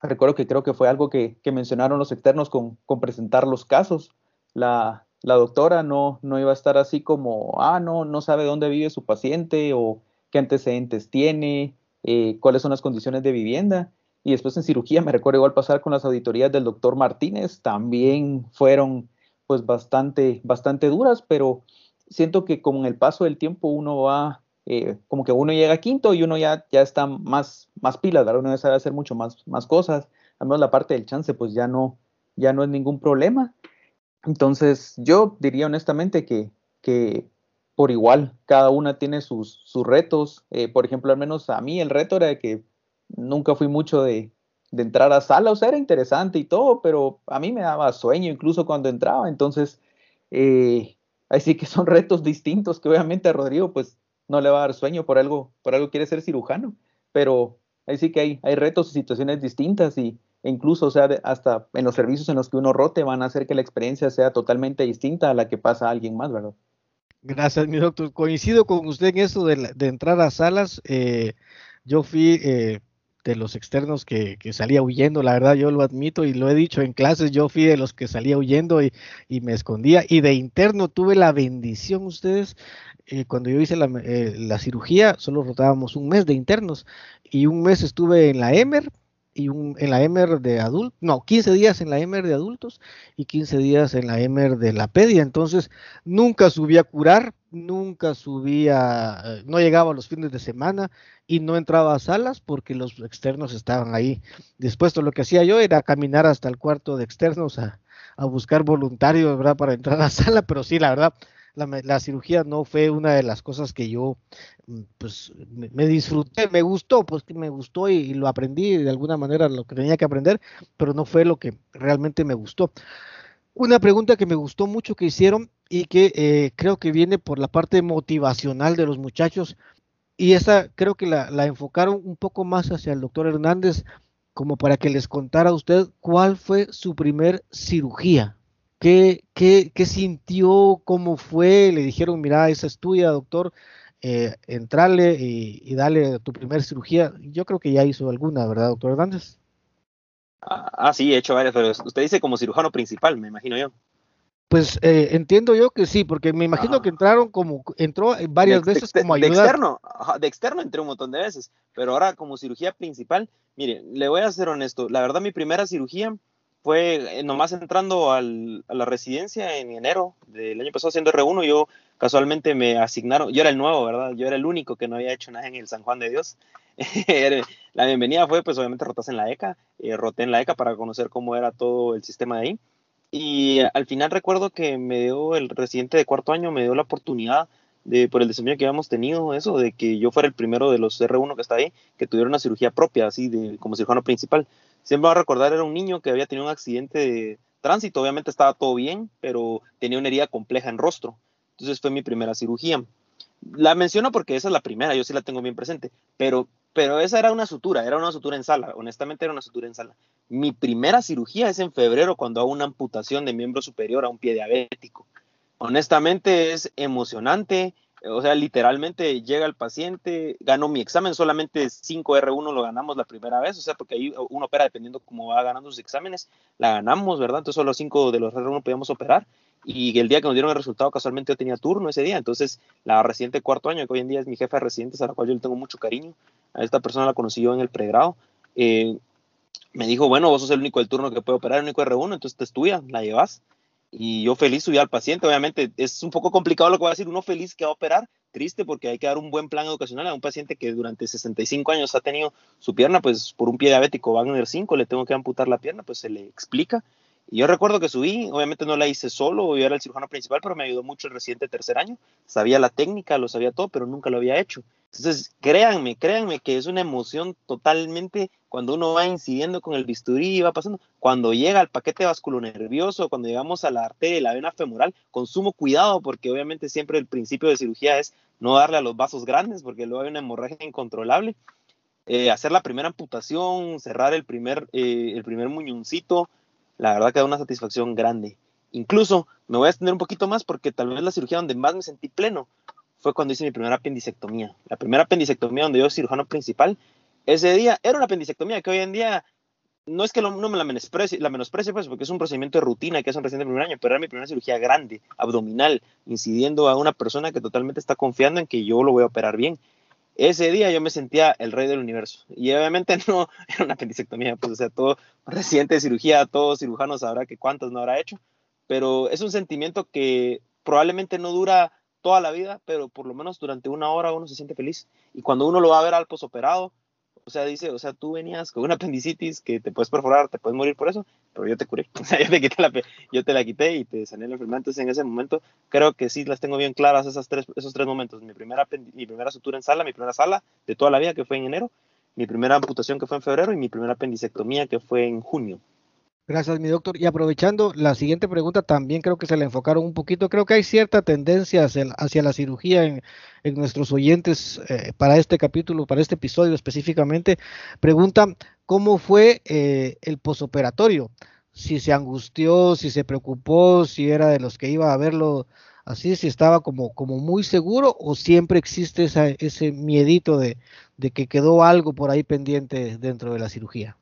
recuerdo que creo que fue algo que, mencionaron los externos con, con, presentar los casos. La, la doctora no, no iba a estar así como, ah, no, no sabe dónde vive su paciente o qué antecedentes tiene, eh, cuáles son las condiciones de vivienda y después en cirugía me recuerdo igual pasar con las auditorías del doctor Martínez, también fueron pues bastante, bastante duras, pero siento que con el paso del tiempo uno va, eh, como que uno llega a quinto y uno ya, ya está más, más pilas, ¿verdad? Uno ya sabe hacer mucho más, más cosas, al menos la parte del chance pues ya no, ya no es ningún problema. Entonces yo diría honestamente que, que por igual, cada una tiene sus, sus retos. Eh, por ejemplo, al menos a mí el reto era que nunca fui mucho de, entrar a sala, o sea, era interesante y todo, pero a mí me daba sueño incluso cuando entraba, entonces, eh, así que son retos distintos que obviamente a Rodrigo pues no le va a dar sueño por algo, por algo quiere ser cirujano, pero ahí sí que hay, hay retos y situaciones distintas y e incluso, o sea, hasta en los servicios en los que uno rote van a hacer que la experiencia sea totalmente distinta a la que pasa a alguien más, ¿verdad? Gracias, mi doctor. Coincido con usted en eso de, entrar a salas. Eh, yo fui eh, de los externos que, salía huyendo, la verdad yo lo admito y lo he dicho en clases, yo fui de los que salía huyendo y, me escondía y de interno tuve la bendición ustedes, eh, cuando yo hice eh, la, cirugía solo rotábamos un mes de internos y un mes estuve en la EMER y un, en la EMER de adultos, no, 15 días en la EMER de adultos y 15 días en la EMER de la pedia, entonces nunca subí a curar, nunca subía, eh, no llegaba a los fines de semana y no entraba a salas porque los externos estaban ahí dispuestos. Lo que hacía yo era caminar hasta el cuarto de externos a, buscar voluntarios. Para entrar a sala, pero sí, la verdad, la, cirugía no fue una de las cosas que yo, mm, pues, me, disfruté, me gustó, pues me gustó y, lo aprendí de alguna manera lo que tenía que aprender, pero no fue lo que realmente me gustó. Una pregunta que me gustó mucho que hicieron y que eh, creo que viene por la parte motivacional de los muchachos y esa creo que la, enfocaron un poco más hacia el doctor Hernández como para que les contara a usted cuál fue su primer cirugía. ¿Qué, qué, qué sintió? ¿Cómo fue? Le dijeron, mira, esa es tuya, doctor, eh, entrale y, y, dale tu primer cirugía. Yo creo que ya hizo alguna, ¿verdad, doctor Hernández? Ah, sí, he hecho varias, pero usted dice como cirujano principal, me imagino yo. Pues eh, entiendo yo que sí, porque me imagino que entraron como, entró varias veces como ayuda. De externo, de externo entré un montón de veces, pero ahora como cirugía principal, mire, le voy a ser honesto, la verdad mi primera cirugía fue eh, nomás entrando al, a la residencia en enero del año pasado haciendo R1, yo casualmente me asignaron, yo era el nuevo, ¿verdad? Yo era el único que no había hecho nada en el San Juan de Dios. la bienvenida fue, pues obviamente rotas en la ECA, eh, roté en la ECA para conocer cómo era todo el sistema de ahí. Y al final recuerdo que me dio el residente de cuarto año, me dio la oportunidad por el desempeño que habíamos tenido, eso, de que yo fuera el primero de los R1 que está ahí, que tuviera una cirugía propia, así, de, como cirujano principal. Siempre va a recordar, era un niño que había tenido un accidente de tránsito, obviamente estaba todo bien, pero tenía una herida compleja en rostro. Entonces fue mi primera cirugía. La menciono porque esa es la primera, yo sí la tengo bien presente, pero pero esa era una sutura, era una sutura en sala, honestamente era una sutura en sala. Mi primera cirugía es en febrero cuando hago una amputación de miembro superior a un pie diabético. Honestamente es emocionante, o sea, literalmente llega el paciente, gano mi examen, solamente 5R1 lo ganamos la primera vez, o sea, porque ahí uno opera dependiendo cómo va ganando sus exámenes, la ganamos, ¿verdad? Entonces solo 5 de los R1 podíamos operar y el día que nos dieron el resultado, casualmente yo tenía turno ese día. Entonces, la residente cuarto año, que hoy en día es mi jefa de residentes, a la cual yo le tengo mucho cariño, a esta persona la conocí yo en el pregrado, eh, me dijo, bueno, vos sos el único del turno que puede operar, el único R1, entonces te estudia, la llevas. Y yo feliz subí al paciente, obviamente es un poco complicado lo que voy a decir, uno feliz que va a operar, triste porque hay que dar un buen plan educacional a un paciente que durante 65 años ha tenido su pierna, pues por un pie diabético Wagner 5 le tengo que amputar la pierna, pues se le explica y yo recuerdo que subí, obviamente no la hice solo, yo era el cirujano principal, pero me ayudó mucho el residente tercer año. Sabía la técnica, lo sabía todo, pero nunca lo había hecho. Entonces, créanme, créanme que es una emoción totalmente cuando uno va incidiendo con el bisturí y va pasando. Cuando llega al paquete vasculonervioso, cuando llegamos a la arteria y la vena femoral, con sumo cuidado, porque obviamente siempre el principio de cirugía es no darle a los vasos grandes, porque luego hay una hemorragia incontrolable. Eh, hacer la primera amputación, cerrar el primer, eh, el primer muñoncito, la verdad que da una satisfacción grande. Incluso me voy a extender un poquito más porque tal vez la cirugía donde más me sentí pleno fue cuando hice mi primera apendicectomía. La primera apendicectomía donde yo cirujano principal, ese día era una apendicectomía que hoy en día no es que no me la menosprecie, la menosprecie pues, porque es un procedimiento de rutina que es un reciente primer año, pero era mi primera cirugía grande, abdominal, incidiendo a una persona que totalmente está confiando en que yo lo voy a operar bien ese día yo me sentía el rey del universo. Y obviamente no era una apendicectomía, pues o sea, todo reciente de cirugía, todo cirujano sabrá que cuántas no habrá hecho, pero es un sentimiento que probablemente no dura toda la vida, pero por lo menos durante una hora uno se siente feliz. Y cuando uno lo va a ver al posoperado, o sea, dice, o sea, tú venías con una apendicitis que te puedes perforar, te puedes morir por eso, pero yo te curé. O sea, yo te, quité la, yo te la quité y te sané la enfermedad. Entonces, en ese momento, creo que sí las tengo bien claras esas tres, esos tres momentos. Mi primera, mi primera sutura en sala, mi primera sala de toda la vida, que fue en enero, mi primera amputación, que fue en febrero, y mi primera apendicectomía, que fue en junio. Gracias, mi doctor. Y aprovechando la siguiente pregunta, también creo que se le enfocaron un poquito. Creo que hay cierta tendencia hacia, la cirugía en, nuestros oyentes eh, para este capítulo, para este episodio específicamente. Pregunta, ¿cómo fue eh, el posoperatorio? Si se angustió, si se preocupó, si era de los que iba a verlo así, si estaba como, como muy seguro o siempre existe ese miedito de que quedó algo por ahí pendiente dentro de la cirugía.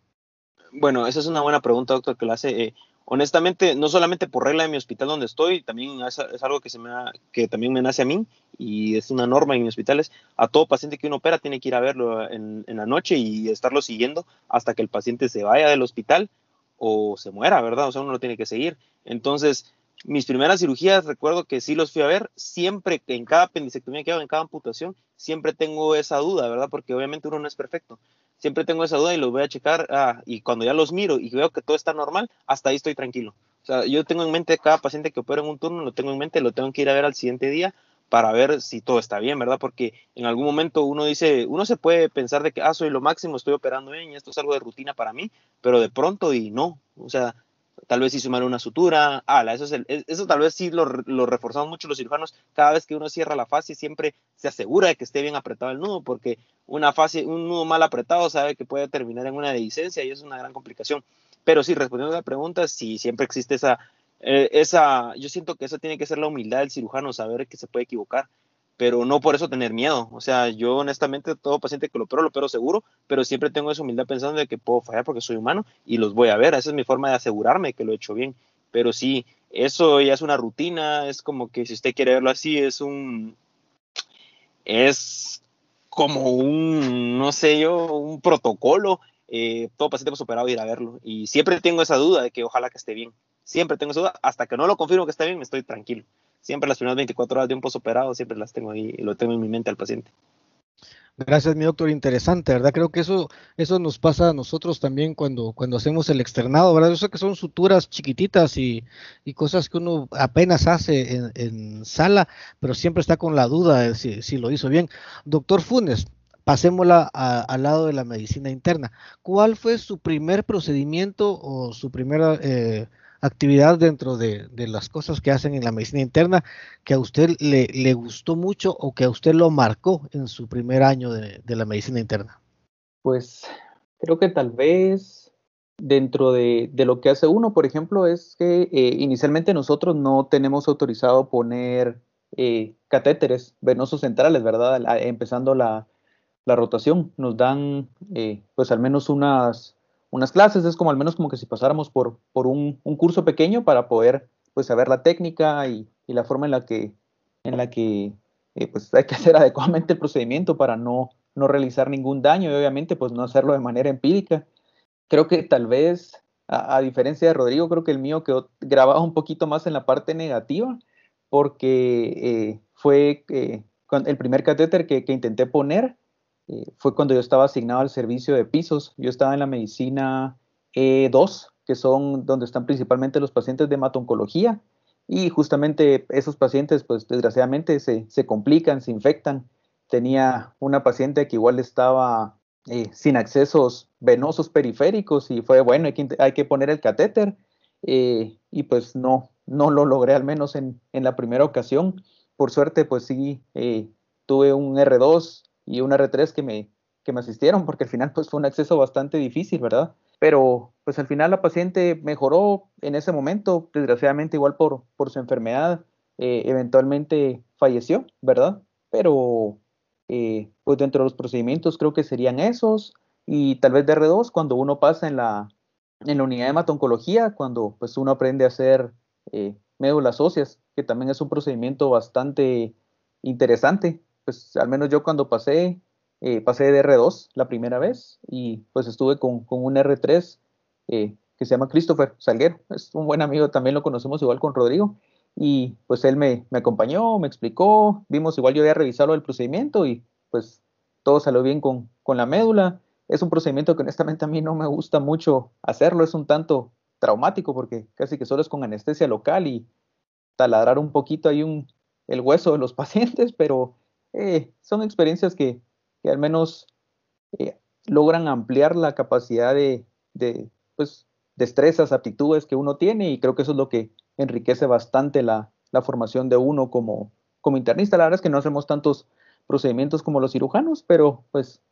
Bueno, esa es una buena pregunta, doctor, que la hace. Eh, honestamente, no solamente por regla de mi hospital donde estoy, también es, algo que, se me que también me nace a mí y es una norma en mis hospitales. A todo paciente que uno opera tiene que ir a verlo en, en la noche y estarlo siguiendo hasta que el paciente se vaya del hospital o se muera, ¿verdad? O sea, uno lo tiene que seguir. Entonces, mis primeras cirugías, recuerdo que sí los fui a ver, siempre en cada apendicectomía que hago, en cada amputación, siempre tengo esa duda, ¿verdad? Porque obviamente uno no es perfecto siempre tengo esa duda y los voy a checar ah, y cuando ya los miro y veo que todo está normal, hasta ahí estoy tranquilo. O sea, yo tengo en mente cada paciente que opera en un turno, lo tengo en mente, lo tengo que ir a ver al siguiente día para ver si todo está bien, ¿verdad? Porque en algún momento uno dice, uno se puede pensar de que, ah, soy lo máximo, estoy operando bien y esto es algo de rutina para mí, pero de pronto y no, o sea, tal vez hizo mal una sutura, ala, eso, es eso tal vez sí lo, lo, reforzamos mucho los cirujanos, cada vez que uno cierra la fase siempre se asegura de que esté bien apretado el nudo, porque una fase, un nudo mal apretado sabe que puede terminar en una dehiscencia y es una gran complicación. Pero sí, respondiendo a la pregunta, sí, siempre existe esa, eh, esa, yo siento que eso tiene que ser la humildad del cirujano, saber que se puede equivocar pero no por eso tener miedo. O sea, yo honestamente todo paciente que lo opero, lo opero seguro, pero siempre tengo esa humildad pensando de que puedo fallar porque soy humano y los voy a ver. Esa es mi forma de asegurarme que lo he hecho bien. Pero sí, eso ya es una rutina, es como que si usted quiere verlo así, es un, es como un, no sé yo, un protocolo. Eh, todo paciente operado ir a verlo. Y siempre tengo esa duda de que ojalá que esté bien. Siempre tengo esa duda. Hasta que no lo confirmo que está bien, me estoy tranquilo. Siempre las primeras 24 horas de un posoperado, siempre las tengo ahí y lo tengo en mi mente al paciente. Gracias, mi doctor. Interesante, ¿verdad? Creo que eso, eso nos pasa a nosotros también cuando, cuando hacemos el externado, ¿verdad? Yo sé que son suturas chiquititas y, y cosas que uno apenas hace en, en, sala, pero siempre está con la duda de si, si lo hizo bien. Doctor Funes, pasémosla al lado de la medicina interna. ¿Cuál fue su primer procedimiento o su primera eh, actividad dentro de, de, las cosas que hacen en la medicina interna que a usted le, le, gustó mucho o que a usted lo marcó en su primer año de, de la medicina interna? Pues creo que tal vez dentro de, de, lo que hace uno, por ejemplo, es que eh, inicialmente nosotros no tenemos autorizado poner eh, catéteres venosos centrales, ¿verdad? Empezando la, la, rotación. Nos dan eh, pues al menos unas unas clases, es como al menos como que si pasáramos por, por un, un curso pequeño para poder pues saber la técnica y, y la forma en la que, en la que eh, pues hay que hacer adecuadamente el procedimiento para no, no realizar ningún daño y obviamente pues no hacerlo de manera empírica. Creo que tal vez, a, diferencia de Rodrigo, creo que el mío quedó grabado un poquito más en la parte negativa porque eh, fue eh, el primer catéter que, que intenté poner eh, fue cuando yo estaba asignado al servicio de pisos. Yo estaba en la medicina E2, que son donde están principalmente los pacientes de hematoncología. Y justamente esos pacientes, pues desgraciadamente se, se complican, se infectan. Tenía una paciente que igual estaba eh, sin accesos venosos periféricos y fue, bueno, hay que, hay que poner el catéter. Eh, y pues no, no lo logré al menos en, en la primera ocasión. Por suerte, pues sí, eh, tuve un R2 y una R3 que me, que me asistieron, porque al final pues fue un acceso bastante difícil, ¿verdad? Pero pues al final la paciente mejoró en ese momento, desgraciadamente igual por, por su enfermedad, eh, eventualmente falleció, ¿verdad? Pero eh, pues dentro de los procedimientos creo que serían esos y tal vez de R2 cuando uno pasa en la, en la unidad de hematoncología, cuando pues uno aprende a hacer eh, médulas óseas, que también es un procedimiento bastante interesante, pues al menos yo cuando pasé, eh, pasé de R2 la primera vez y pues estuve con, con un R3 eh, que se llama Christopher Salguero, es un buen amigo, también lo conocemos igual con Rodrigo y pues él me, me acompañó, me explicó, vimos igual yo había revisado el procedimiento y pues todo salió bien con, con la médula. Es un procedimiento que honestamente a mí no me gusta mucho hacerlo, es un tanto traumático porque casi que solo es con anestesia local y taladrar un poquito ahí un, el hueso de los pacientes, pero eh, son experiencias que, al menos eh, logran ampliar la capacidad de, pues, destrezas, aptitudes que uno tiene y creo que eso es lo que enriquece bastante la, la formación de uno como, como internista. La verdad es que no hacemos tantos procedimientos como los cirujanos, pero pues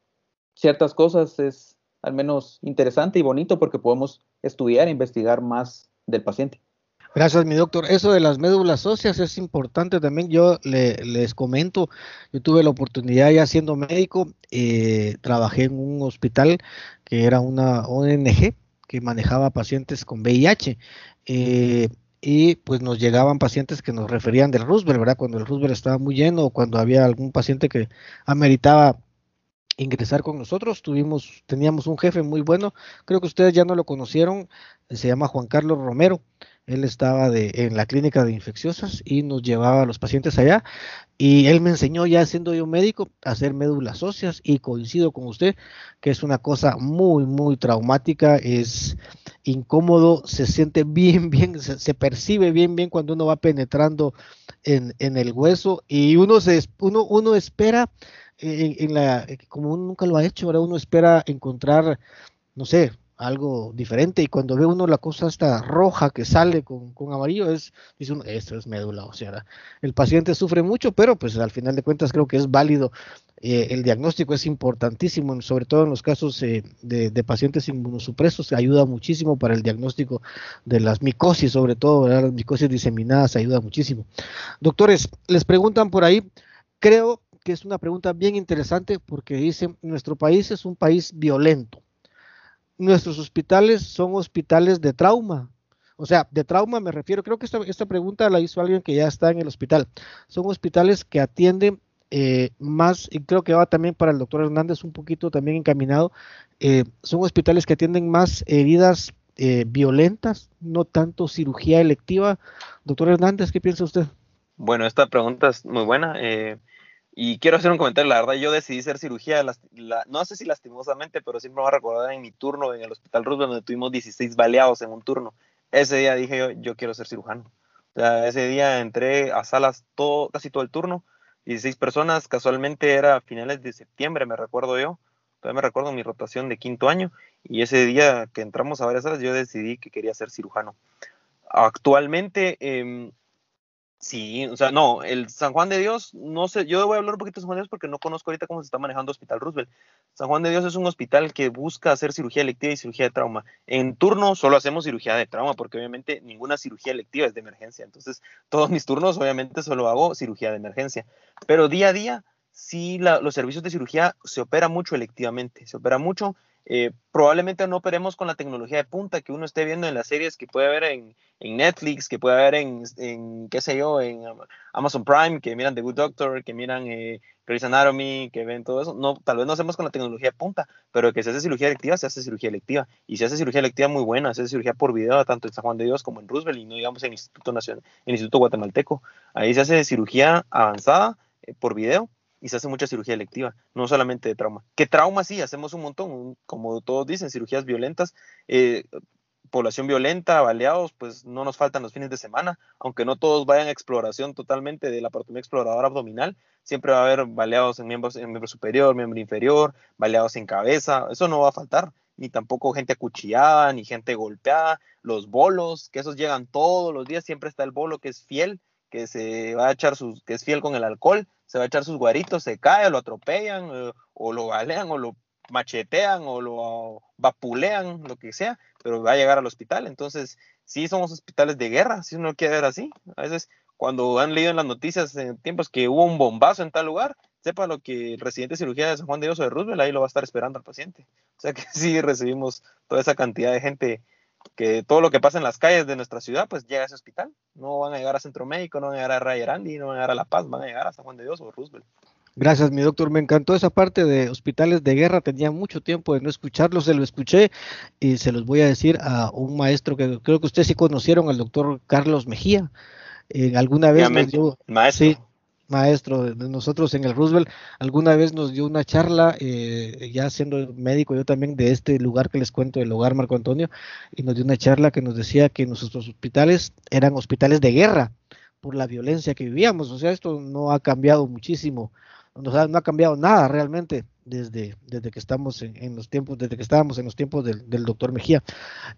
ciertas cosas es al menos interesante y bonito porque podemos estudiar e investigar más del paciente. Gracias, mi doctor. Eso de las médulas óseas es importante también. Yo le, les comento, yo tuve la oportunidad ya siendo médico, eh, trabajé en un hospital que era una ONG que manejaba pacientes con VIH. Eh, y pues nos llegaban pacientes que nos referían del Roosevelt, ¿verdad? Cuando el Roosevelt estaba muy lleno o cuando había algún paciente que ameritaba ingresar con nosotros. Tuvimos, teníamos un jefe muy bueno, creo que ustedes ya no lo conocieron, se llama Juan Carlos Romero. Él estaba de, en la clínica de infecciosas y nos llevaba a los pacientes allá. Y él me enseñó, ya siendo yo médico, a hacer médulas óseas. Y coincido con usted que es una cosa muy, muy traumática. Es incómodo, se siente bien, bien, se, se percibe bien, bien cuando uno va penetrando en, el hueso. Y uno, se, uno, uno espera, en, en la, como uno nunca lo ha hecho, ahora uno espera encontrar, no sé, algo diferente y cuando ve uno la cosa esta roja que sale con, con amarillo es dice uno esto es médula o sea el paciente sufre mucho pero pues al final de cuentas creo que es válido eh, el diagnóstico es importantísimo sobre todo en los casos eh, de, pacientes inmunosupresos ayuda muchísimo para el diagnóstico de las micosis sobre todo las micosis diseminadas ayuda muchísimo. Doctores les preguntan por ahí creo que es una pregunta bien interesante porque dicen nuestro país es un país violento nuestros hospitales son hospitales de trauma, O sea, de trauma me refiero, creo que esta, pregunta la hizo alguien que ya está en el hospital. Son hospitales que atienden eh, más, y creo que va también para el doctor Hernández un poquito también encaminado, eh, son hospitales que atienden más heridas eh, violentas, no tanto cirugía electiva. Doctor Hernández, ¿qué piensa usted? Bueno, esta pregunta es muy buena. Y quiero hacer un comentario, la verdad, yo decidí hacer cirugía, no sé si lastimosamente, pero siempre me voy a recordar en mi turno en el Hospital Roosevelt, donde tuvimos 16 baleados en un turno. Ese día dije yo, yo quiero ser cirujano. O sea, ese día entré a salas todo, casi todo el turno 16 personas, casualmente era finales de septiembre, me recuerdo yo, todavía me recuerdo mi rotación de quinto año, y ese día que entramos a varias horas yo decidí que quería ser cirujano. Actualmente eh, Sí, o sea, no, el San Juan de Dios, no sé, yo voy a hablar un poquito de San Juan de Dios porque no conozco ahorita cómo se está manejando Hospital Roosevelt. San Juan de Dios es un hospital que busca hacer cirugía electiva y cirugía de trauma. En turno solo hacemos cirugía de trauma porque obviamente ninguna cirugía electiva es de emergencia. Entonces, todos mis turnos obviamente solo hago cirugía de emergencia. Pero día a día, sí, los servicios de cirugía se opera mucho electivamente, se opera mucho eh, probablemente no operemos con la tecnología de punta que uno esté viendo en las series que puede ver en, Netflix, que puede ver en, qué sé yo, en Amazon Prime, que miran The Good Doctor, que miran eh, Grey's Anatomy, que ven todo eso. No, tal vez no hacemos con la tecnología de punta, pero que se hace cirugía electiva, se hace cirugía electiva. Y se hace cirugía electiva muy buena, se hace cirugía por video, tanto en San Juan de Dios como en Roosevelt, y no digamos en el Instituto Nacional, en el Instituto Guatemalteco. Ahí se hace cirugía avanzada eh, por video y se hace mucha cirugía electiva, no solamente de trauma. Que trauma sí, hacemos un montón, como todos dicen, cirugías violentas, eh, población violenta, baleados, pues no nos faltan los fines de semana, aunque no todos vayan a exploración totalmente de la parotomía exploradora abdominal, siempre va a haber baleados en miembros, en miembro superior, miembro inferior, baleados en cabeza, eso no va a faltar, ni tampoco gente acuchillada, ni gente golpeada, los bolos, que esos llegan todos los días, siempre está el bolo que es fiel, que se va a echar sus, que es fiel con el alcohol, se va a echar sus guaritos, se cae, lo atropellan, eh, o lo balean, o lo machetean, o lo vapulean, lo que sea, pero va a llegar al hospital. Entonces, sí somos hospitales de guerra, si uno quiere ver así. A veces, cuando han leído en las noticias en tiempos que hubo un bombazo en tal lugar, sepa lo que el residente de cirugía de San Juan de Dios o de Roosevelt, ahí lo va a estar esperando al paciente. O sea que sí recibimos toda esa cantidad de gente que todo lo que pasa en las calles de nuestra ciudad, pues llega a ese hospital. No van a llegar a Centro Médico, no van a llegar a Rayarandi, no van a llegar a La Paz, van a llegar a San Juan de Dios o Roosevelt. Gracias, mi doctor. Me encantó esa parte de hospitales de guerra. Tenía mucho tiempo de no escucharlo. Se lo escuché y se los voy a decir a un maestro que creo que ustedes sí conocieron, al doctor Carlos Mejía. Eh, alguna vez dio, maestro maestro de nosotros en el Roosevelt, alguna vez nos dio una charla, eh, ya siendo médico yo también, de este lugar que les cuento, el hogar Marco Antonio, y nos dio una charla que nos decía que nuestros hospitales eran hospitales de guerra por la violencia que vivíamos. O sea, esto no ha cambiado muchísimo, no ha cambiado nada realmente desde, desde que estamos en, los tiempos, desde que estábamos en los tiempos del, doctor Mejía.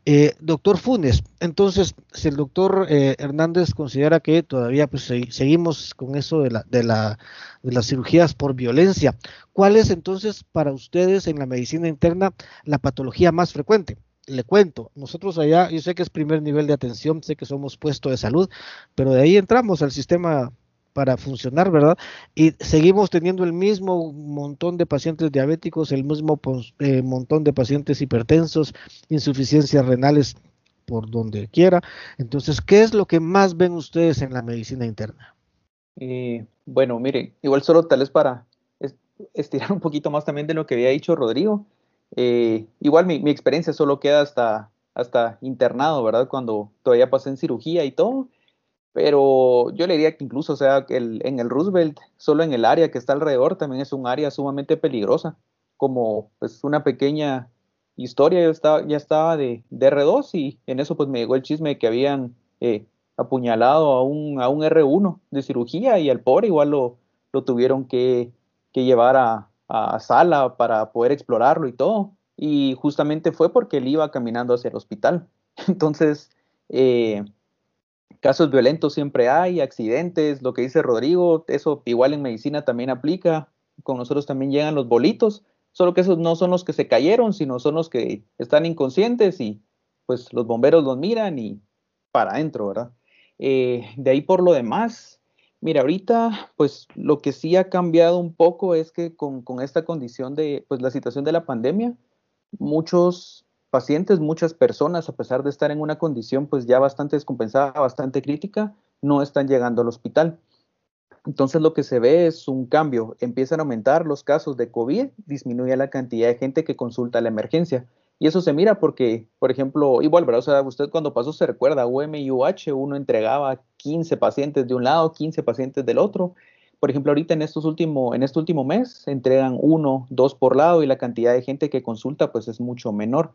Eh, doctor Funes, entonces, si el doctor eh, Hernández considera que todavía pues, seguimos con eso de, la, de, la, de las cirugías por violencia, ¿cuál es entonces para ustedes en la medicina interna la patología más frecuente? le cuento, nosotros allá, yo sé que es primer nivel de atención, sé que somos puesto de salud, pero de ahí entramos al sistema para funcionar, ¿verdad? Y seguimos teniendo el mismo montón de pacientes diabéticos, el mismo eh, montón de pacientes hipertensos, insuficiencias renales por donde quiera. Entonces, ¿qué es lo que más ven ustedes en la medicina interna? Eh, bueno, mire, igual solo tal vez para estirar un poquito más también de lo que había dicho Rodrigo. Eh, igual mi, mi, experiencia solo queda hasta, hasta internado, ¿verdad? Cuando todavía pasé en cirugía y todo pero yo le diría que incluso, o sea, el, en el Roosevelt, solo en el área que está alrededor, también es un área sumamente peligrosa, como pues una pequeña historia, yo estaba, ya estaba de, de R2 y en eso pues me llegó el chisme de que habían eh, apuñalado a un, a un R1 de cirugía y al pobre igual lo, lo tuvieron que, que llevar a, a, sala para poder explorarlo y todo, y justamente fue porque él iba caminando hacia el hospital. Entonces, eh, casos violentos siempre hay, accidentes, lo que dice Rodrigo, eso igual en medicina también aplica, con nosotros también llegan los bolitos, solo que esos no son los que se cayeron, sino son los que están inconscientes y pues los bomberos los miran y para adentro, ¿verdad? Eh, de ahí por lo demás, mira, ahorita pues lo que sí ha cambiado un poco es que con, con esta condición de pues la situación de la pandemia, muchos pacientes, muchas personas, a pesar de estar en una condición pues ya bastante descompensada, bastante crítica, no están llegando al hospital. Entonces lo que se ve es un cambio. Empiezan a aumentar los casos de COVID, disminuye la cantidad de gente que consulta la emergencia. Y eso se mira porque, por ejemplo, igual, ¿verdad? O sea, usted cuando pasó se recuerda, UM y UH, uno entregaba 15 pacientes de un lado, 15 pacientes del otro. Por ejemplo, ahorita en, estos último, en este último mes entregan uno, dos por lado y la cantidad de gente que consulta pues es mucho menor.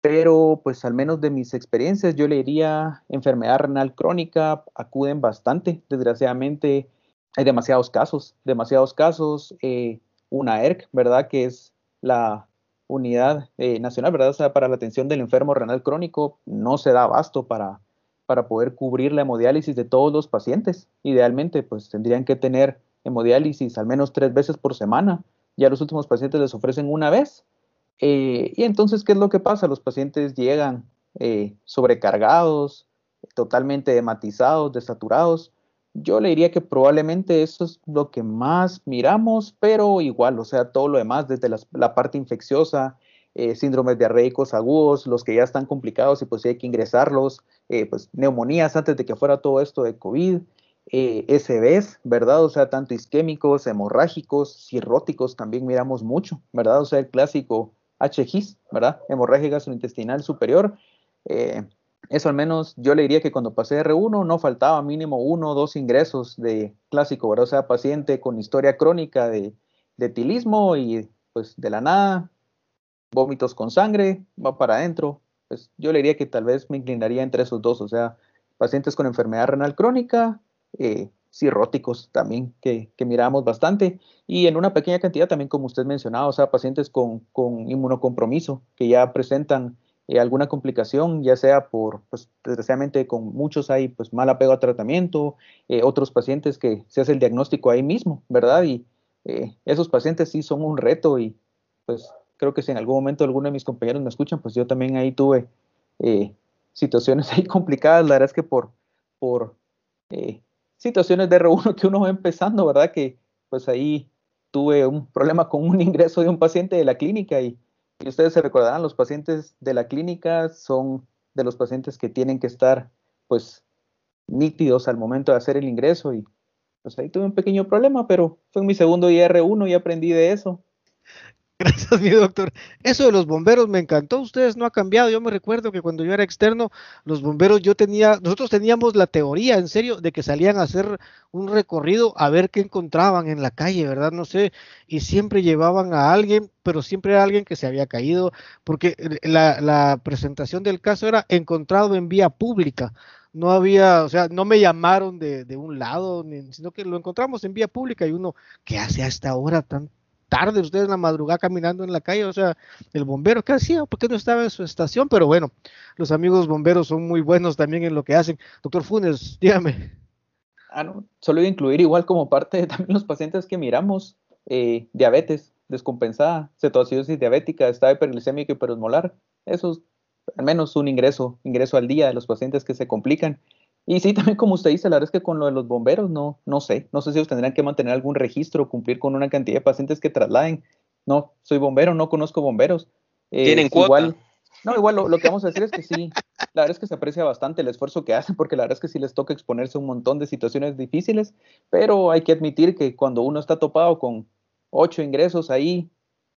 Pero pues al menos de mis experiencias yo le diría enfermedad renal crónica, acuden bastante. Desgraciadamente hay demasiados casos, demasiados casos. Eh, una ERC, ¿verdad? Que es la unidad eh, nacional, ¿verdad? O sea, para la atención del enfermo renal crónico no se da abasto para, para poder cubrir la hemodiálisis de todos los pacientes. Idealmente, pues tendrían que tener hemodiálisis al menos tres veces por semana. Ya los últimos pacientes les ofrecen una vez. Eh, y entonces, ¿qué es lo que pasa? Los pacientes llegan eh, sobrecargados, totalmente hematizados, desaturados, yo le diría que probablemente eso es lo que más miramos, pero igual, o sea, todo lo demás, desde la parte infecciosa, eh, síndromes diarreicos agudos, los que ya están complicados y pues hay que ingresarlos, eh, pues neumonías antes de que fuera todo esto de COVID, SBs, ¿verdad? O sea, tanto isquémicos, hemorrágicos, cirróticos también miramos mucho, ¿verdad? O sea, el clásico HGIS, ¿verdad? Hemorragia gastrointestinal superior. Eh, eso al menos yo le diría que cuando pasé R1 no faltaba mínimo uno o dos ingresos de clásico, ¿verdad? O sea, paciente con historia crónica de, tilismo y pues de la nada, vómitos con sangre, va para adentro. Pues yo le diría que tal vez me inclinaría entre esos dos, o sea, pacientes con enfermedad renal crónica, eh, cirróticos también, que, que, miramos bastante, y en una pequeña cantidad también, como usted mencionaba, o sea, pacientes con, con inmunocompromiso, que ya presentan eh, alguna complicación, ya sea por, pues desgraciadamente con muchos hay pues mal apego a tratamiento, eh, otros pacientes que se hace el diagnóstico ahí mismo, ¿verdad? Y eh, esos pacientes sí son un reto y pues creo que si en algún momento alguno de mis compañeros me escuchan, pues yo también ahí tuve situaciones ahí complicadas, la verdad es que por, por situaciones de R1 que uno va empezando, ¿verdad? Que pues ahí tuve un problema con un ingreso de un paciente de la clínica y y ustedes se recordarán, los pacientes de la clínica son de los pacientes que tienen que estar, pues, nítidos al momento de hacer el ingreso y pues ahí tuve un pequeño problema, pero fue en mi segundo IR1 y aprendí de eso. Gracias, mi doctor. Eso de los bomberos me encantó. Ustedes no ha cambiado. Yo me recuerdo que cuando yo era externo, los bomberos, yo tenía, nosotros teníamos la teoría, en serio, de que salían a hacer un recorrido a ver qué encontraban en la calle, ¿verdad? No sé. Y siempre llevaban a alguien, pero siempre era alguien que se había caído, porque la, presentación del caso era encontrado en vía pública no había, o sea, no me llamaron de, de un lado, sino que lo encontramos en vía pública y uno, ¿qué hace a esta hora tan tarde, ustedes en la madrugada caminando en la calle, o sea, el bombero, ¿qué hacía? ¿Por qué no estaba en su estación? Pero bueno, los amigos bomberos son muy buenos también en lo que hacen. Doctor Funes, dígame. Ah, no, solo iba a incluir igual como parte de también los pacientes que miramos, eh, diabetes descompensada, cetoacidosis diabética, estado hiperglicémico y hiperosmolar, eso es al menos un ingreso, ingreso al día de los pacientes que se complican. Y sí, también como usted dice, la verdad es que con lo de los bomberos, no, no sé, no sé si ellos tendrán que mantener algún registro, cumplir con una cantidad de pacientes que trasladen. No, soy bombero, no conozco bomberos. Eh, Tienen cuota. Igual, no, igual lo, que vamos a decir es que sí, la verdad es que se aprecia bastante el esfuerzo que hacen, porque la verdad es que sí les toca exponerse a un montón de situaciones difíciles, pero hay que admitir que cuando uno está topado con ocho ingresos ahí,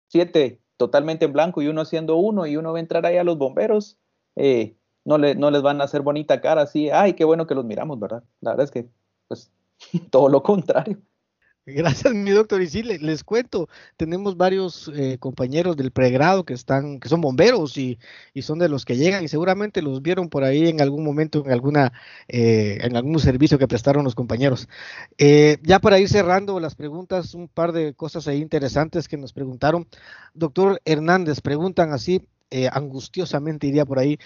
siete totalmente en blanco y uno haciendo uno y uno va a entrar ahí a los bomberos, eh, no, le, no les van a hacer bonita cara así, ay, qué bueno que los miramos, ¿verdad? La verdad es que, pues, todo lo contrario. Gracias, mi doctor. Y sí, les, cuento, tenemos varios eh, compañeros del pregrado que están, que son bomberos y, y, son de los que llegan y seguramente los vieron por ahí en algún momento en alguna, eh, en algún servicio que prestaron los compañeros. Eh, ya para ir cerrando las preguntas, un par de cosas ahí interesantes que nos preguntaron. Doctor Hernández, preguntan así, angustiosamente iría por ahí,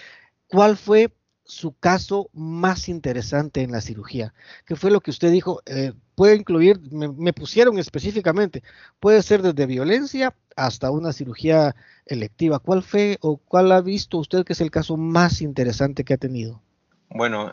¿cuál fue su caso más interesante en la cirugía? ¿Qué fue lo que usted dijo? Eh, puede incluir, me, pusieron específicamente, puede ser desde violencia hasta una cirugía electiva. ¿Cuál fue o cuál ha visto usted que es el caso más interesante que ha tenido? Bueno,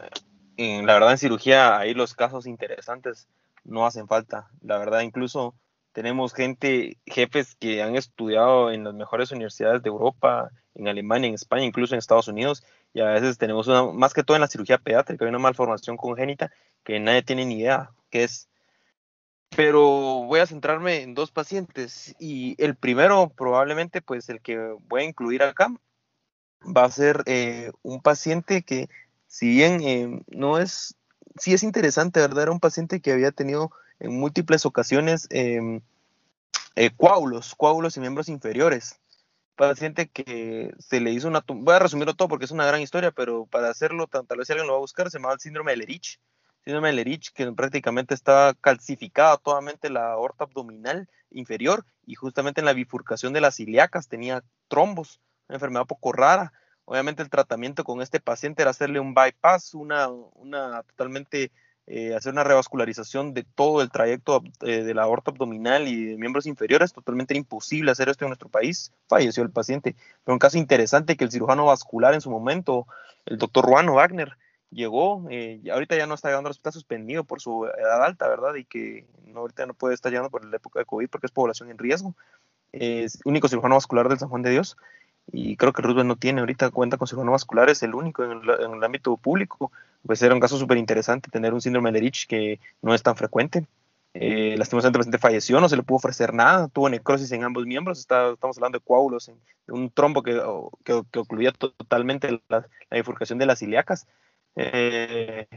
en, la verdad en cirugía ahí los casos interesantes no hacen falta. La verdad incluso tenemos gente, jefes que han estudiado en las mejores universidades de Europa, en Alemania, en España, incluso en Estados Unidos, y a veces tenemos una, más que todo en la cirugía pediátrica, hay una malformación congénita que nadie tiene ni idea qué es. Pero voy a centrarme en dos pacientes y el primero probablemente pues el que voy a incluir acá va a ser eh, un paciente que si bien eh, no es, sí es interesante, ¿verdad? Era un paciente que había tenido en múltiples ocasiones em, eh, coágulos, coágulos y miembros inferiores. Paciente que se le hizo una, voy a resumirlo todo porque es una gran historia, pero para hacerlo, tal vez si alguien lo va a buscar, se llama el síndrome de Lerich. Síndrome de Lerich, que prácticamente está calcificada totalmente la aorta abdominal inferior y justamente en la bifurcación de las ilíacas tenía trombos, una enfermedad poco rara. Obviamente el tratamiento con este paciente era hacerle un bypass, una, una totalmente eh, hacer una revascularización de todo el trayecto eh, de la aorta abdominal y de miembros inferiores, totalmente imposible hacer esto en nuestro país, falleció el paciente. Pero un caso interesante que el cirujano vascular en su momento, el doctor Ruano Wagner, llegó, eh, ahorita ya no está llegando, está suspendido por su edad alta, ¿verdad? Y que no, ahorita no puede estar llegando por la época de COVID porque es población en riesgo. Es único cirujano vascular del San Juan de Dios y creo que Roosevelt no tiene ahorita cuenta con cirujano vascular, es el único en el, ámbito público. Pues era un caso súper interesante tener un síndrome de Lerich que no es tan frecuente. Eh, lastimosamente el falleció, no se le pudo ofrecer nada, tuvo necrosis en ambos miembros, estamos hablando de coágulos, de un trombo que, que, que ocluía totalmente la, bifurcación de las ilíacas. Eh,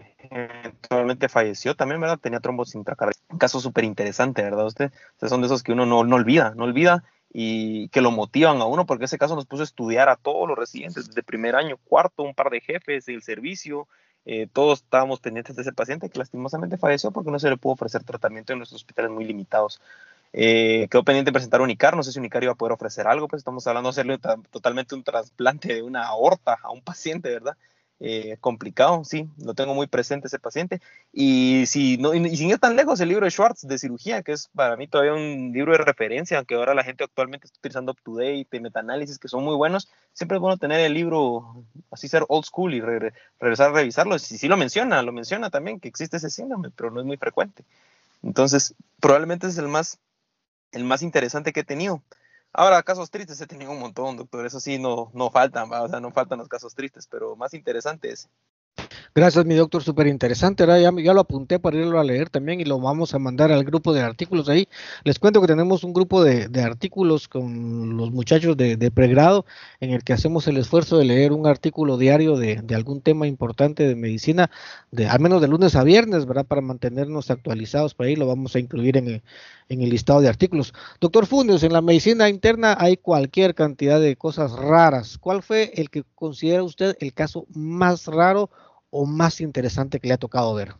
falleció también, ¿verdad? Tenía trombos intracardíacos. Un caso súper interesante, ¿verdad? Usted, son de esos que uno no, no olvida, no olvida y que lo motivan a uno, porque ese caso nos puso a estudiar a todos los residentes desde primer año, cuarto, un par de jefes, el servicio, eh, todos estábamos pendientes de ese paciente que lastimosamente falleció porque no se le pudo ofrecer tratamiento en nuestros hospitales muy limitados. Eh, quedó pendiente de presentar Unicar, no sé si Unicar iba a poder ofrecer algo, pues estamos hablando de hacerle totalmente un trasplante de una aorta a un paciente, ¿verdad? Eh, complicado, sí, lo tengo muy presente ese paciente. Y, si no, y, sin ir tan lejos, el libro de Schwartz de cirugía, que es para mí todavía un libro de referencia, aunque ahora la gente actualmente está utilizando UpToDate, metaanálisis, que son muy buenos, siempre es bueno tener el libro, así ser old school y regresar a revisarlo. Si sí lo menciona, lo menciona también, que existe ese síndrome, pero no es muy frecuente. Entonces, probablemente es el más, el más interesante que he tenido. Ahora, casos tristes he tenido un montón, doctor. Eso sí, no, no faltan, o sea, no faltan los casos tristes, pero más interesante es Gracias, mi doctor, súper interesante. Ya, lo apunté para irlo a leer también y lo vamos a mandar al grupo de artículos ahí. Les cuento que tenemos un grupo de, artículos con los muchachos de, pregrado en el que hacemos el esfuerzo de leer un artículo diario de, algún tema importante de medicina, de, al menos de lunes a viernes, ¿verdad? Para mantenernos actualizados. Por ahí lo vamos a incluir en el, en el listado de artículos. Doctor Fundios, en la medicina interna hay cualquier cantidad de cosas raras. ¿Cuál fue el que considera usted el caso más raro? O más interesante que le ha tocado ver?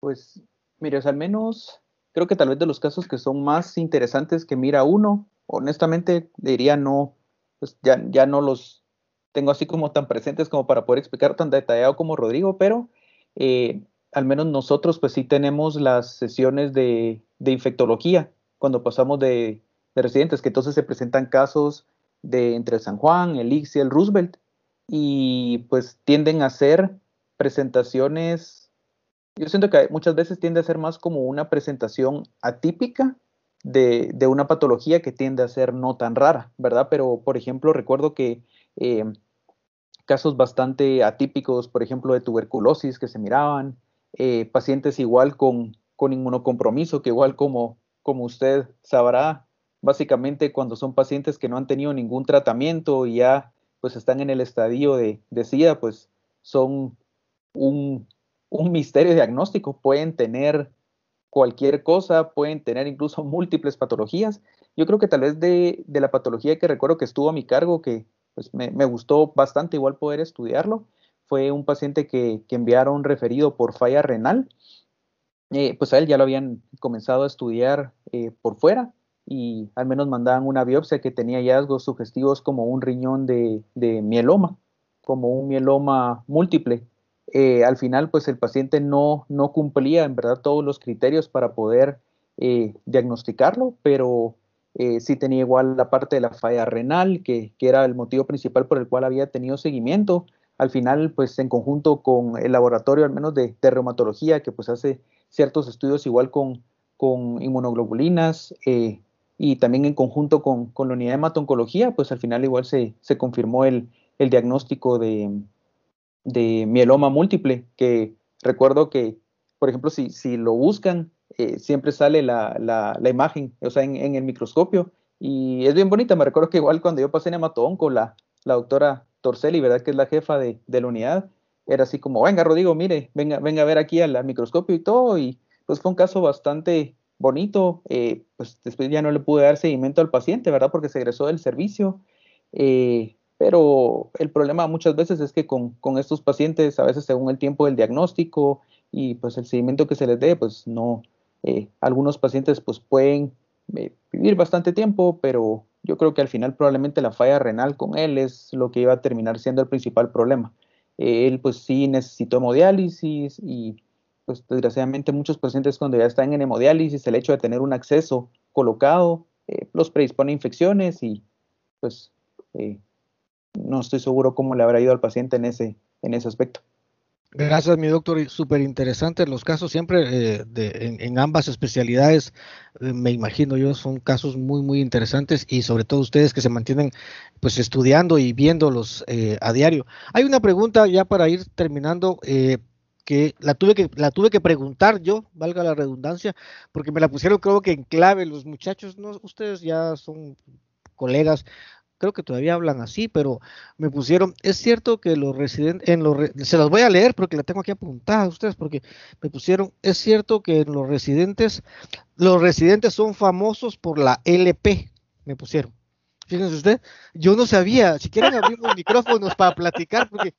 Pues, mire, al menos creo que tal vez de los casos que son más interesantes que mira uno, honestamente diría no, pues ya, ya no los tengo así como tan presentes como para poder explicar tan detallado como Rodrigo, pero eh, al menos nosotros pues sí tenemos las sesiones de, infectología cuando pasamos de, de, residentes, que entonces se presentan casos de entre San Juan, el Ix y el Roosevelt, y pues tienden a ser presentaciones, yo siento que muchas veces tiende a ser más como una presentación atípica de, una patología que tiende a ser no tan rara, ¿verdad? Pero, por ejemplo, recuerdo que eh, casos bastante atípicos, por ejemplo, de tuberculosis que se miraban, eh, pacientes igual con, con inmunocompromiso, que igual como, como usted sabrá, básicamente cuando son pacientes que no han tenido ningún tratamiento y ya pues están en el estadio de, de SIDA, pues son un, misterio diagnóstico, pueden tener cualquier cosa, pueden tener incluso múltiples patologías. Yo creo que tal vez de, la patología que recuerdo que estuvo a mi cargo, que pues, me, gustó bastante igual poder estudiarlo, fue un paciente que, enviaron referido por falla renal. Eh, pues a él ya lo habían comenzado a estudiar eh, por fuera y al menos mandaban una biopsia que tenía hallazgos sugestivos como un riñón de, de mieloma, como un mieloma múltiple. Eh, al final pues el paciente no, no cumplía en verdad todos los criterios para poder eh, diagnosticarlo, pero eh, sí tenía igual la parte de la falla renal, que, era el motivo principal por el cual había tenido seguimiento. Al final, pues en conjunto con el laboratorio, al menos de, reumatología, que pues hace ciertos estudios igual con, con inmunoglobulinas y también en conjunto con, con, la unidad de hematoncología, pues al final igual se, se confirmó el, el diagnóstico de, de, mieloma múltiple, que recuerdo que, por ejemplo, si, si lo buscan, eh, siempre sale la, la, imagen, o sea, en, en, el microscopio, y es bien bonita, me recuerdo que igual cuando yo pasé en con la, la doctora Torcelli, ¿verdad? Que es la jefa de, de la unidad, era así como, venga, Rodrigo, mire, venga, venga a ver aquí al microscopio y todo, y pues fue un caso bastante bonito, eh, pues después ya no le pude dar seguimiento al paciente, ¿verdad? Porque se egresó del servicio, eh, pero el problema muchas veces es que con, con, estos pacientes, a veces según el tiempo del diagnóstico y pues el seguimiento que se les dé, pues no, eh, algunos pacientes pues pueden vivir bastante tiempo, pero yo creo que al final probablemente la falla renal con él es lo que iba a terminar siendo el principal problema. él pues sí necesitó hemodiálisis y pues desgraciadamente muchos pacientes cuando ya están en hemodiálisis, el hecho de tener un acceso colocado eh, los predispone a infecciones y pues eh, no estoy seguro cómo le habrá ido al paciente en ese, en ese aspecto. Gracias, mi doctor. Súper interesante los casos siempre eh, de, en, ambas especialidades. me imagino yo son casos muy, muy interesantes y sobre todo ustedes que se mantienen pues estudiando y viéndolos a diario. Hay una pregunta ya para ir terminando que la tuve que la tuve que preguntar yo, valga la redundancia, porque me la pusieron creo que en clave los muchachos, no ustedes ya son colegas, creo que todavía hablan así, pero me pusieron, es cierto que los residentes en los se las voy a leer porque la tengo aquí apuntada a ustedes porque me pusieron, es cierto que en los residentes los residentes son famosos por la LP, me pusieron. Fíjense usted, yo no sabía, si quieren abrir los micrófonos para platicar, porque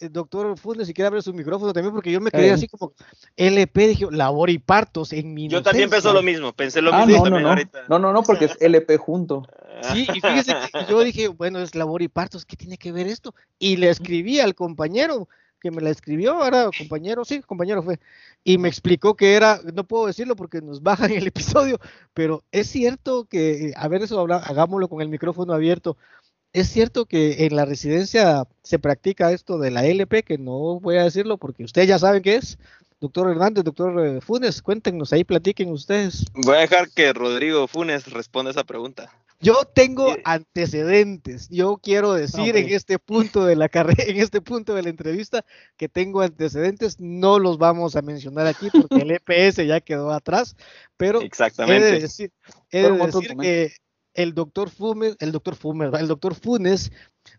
el doctor Funes, si quiere abrir su micrófono también, porque yo me quedé así como LP, dije, labor y partos en mi Yo también pensé lo mismo, pensé lo ah, mismo no, no, ahorita. No, no, no, porque es LP junto. Sí, y fíjese que yo dije, bueno, es labor y partos, ¿qué tiene que ver esto? Y le escribí al compañero que me la escribió, ahora compañero, sí, compañero fue, y me explicó que era, no puedo decirlo porque nos bajan el episodio, pero es cierto que, a ver, eso hagámoslo con el micrófono abierto, es cierto que en la residencia se practica esto de la LP, que no voy a decirlo porque ustedes ya saben qué es. Doctor Hernández, doctor eh, Funes, cuéntenos ahí, platiquen ustedes. Voy a dejar que Rodrigo Funes responda esa pregunta. Yo tengo antecedentes. Yo quiero decir en este punto de la carrera, en este punto de la entrevista, que tengo antecedentes. No los vamos a mencionar aquí porque el EPS ya quedó atrás, pero Exactamente. he de decir, he de decir que el doctor Funes, el doctor Funes, el doctor Funes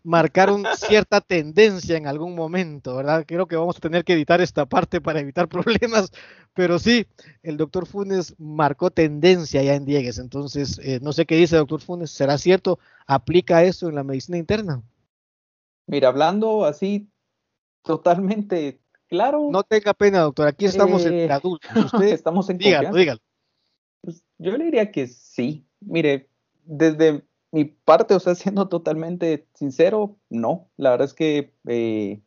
marcaron cierta tendencia en algún momento, ¿verdad? Creo que vamos a tener que editar esta parte para evitar problemas, pero sí, el doctor Funes marcó tendencia ya en Diegues, entonces eh, no sé qué dice el doctor Funes, ¿será cierto? ¿Aplica eso en la medicina interna? Mira, hablando así totalmente claro. No tenga pena, doctor, aquí estamos en entre adultos. Usted, estamos en dígalo, dígalo. Pues yo le diría que sí. Mire, desde mi parte, o sea, siendo totalmente sincero, no. La verdad es que, eh,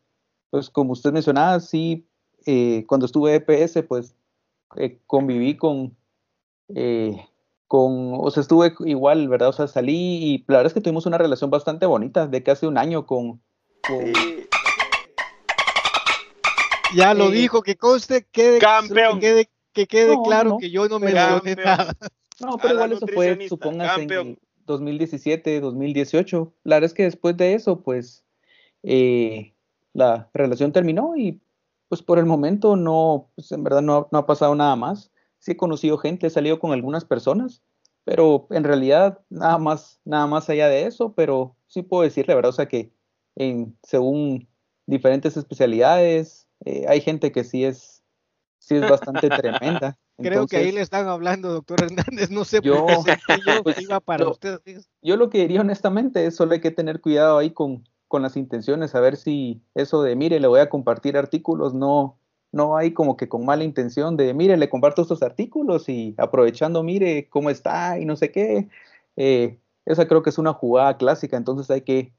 pues como usted mencionaba, sí, eh, cuando estuve EPS, pues eh, conviví con, con, o sea, estuve igual, ¿verdad? O sea, salí y la verdad es que tuvimos una relación bastante bonita de casi un año con... Ya lo dijo, que conste, quede, que quede, que quede claro que yo no me mencioné nada. No, pero igual eso fue, supóngase, en 2017, 2018. La verdad es que después de eso, pues, eh, la relación terminó y, pues, por el momento no, pues, en verdad no, no, ha pasado nada más. Sí he conocido gente, he salido con algunas personas, pero en realidad nada más, nada más allá de eso, pero sí puedo decirle, ¿verdad? O sea que en, según diferentes especialidades, eh, hay gente que sí es, sí es bastante tremenda. Creo que ahí le están hablando, doctor Hernández. No sé yo, por qué yo pues, iba para usted. Yo lo que diría honestamente es solo hay que tener cuidado ahí con, con las intenciones, a ver si eso de mire, le voy a compartir artículos, no, no hay como que con mala intención de mire, le comparto estos artículos y aprovechando, mire cómo está y no sé qué. Eh, esa creo que es una jugada clásica, entonces hay que,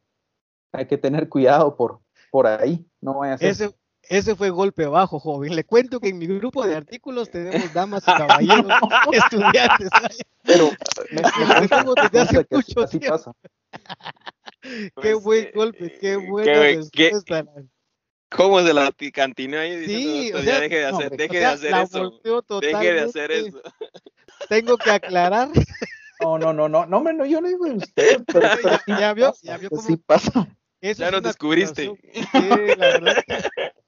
hay que tener cuidado por, por ahí. No vaya a ser. Ese fue golpe bajo, joven. Le cuento que en mi grupo de artículos tenemos damas y caballeros estudiantes. Pero me, tengo desde hace mucho así, Pasa. qué pues, buen golpe, qué buena respuesta. ¿Cómo se la picantina ahí? Sí, o sea, deje de hacer, deje de hacer eso. Deje de hacer eso. tengo que aclarar. No, no, no, no, no, no yo no digo usted, pero, pero ya, ya vio, ya vio cómo sí pasa. eso Ya nos descubriste. Sí, la verdad.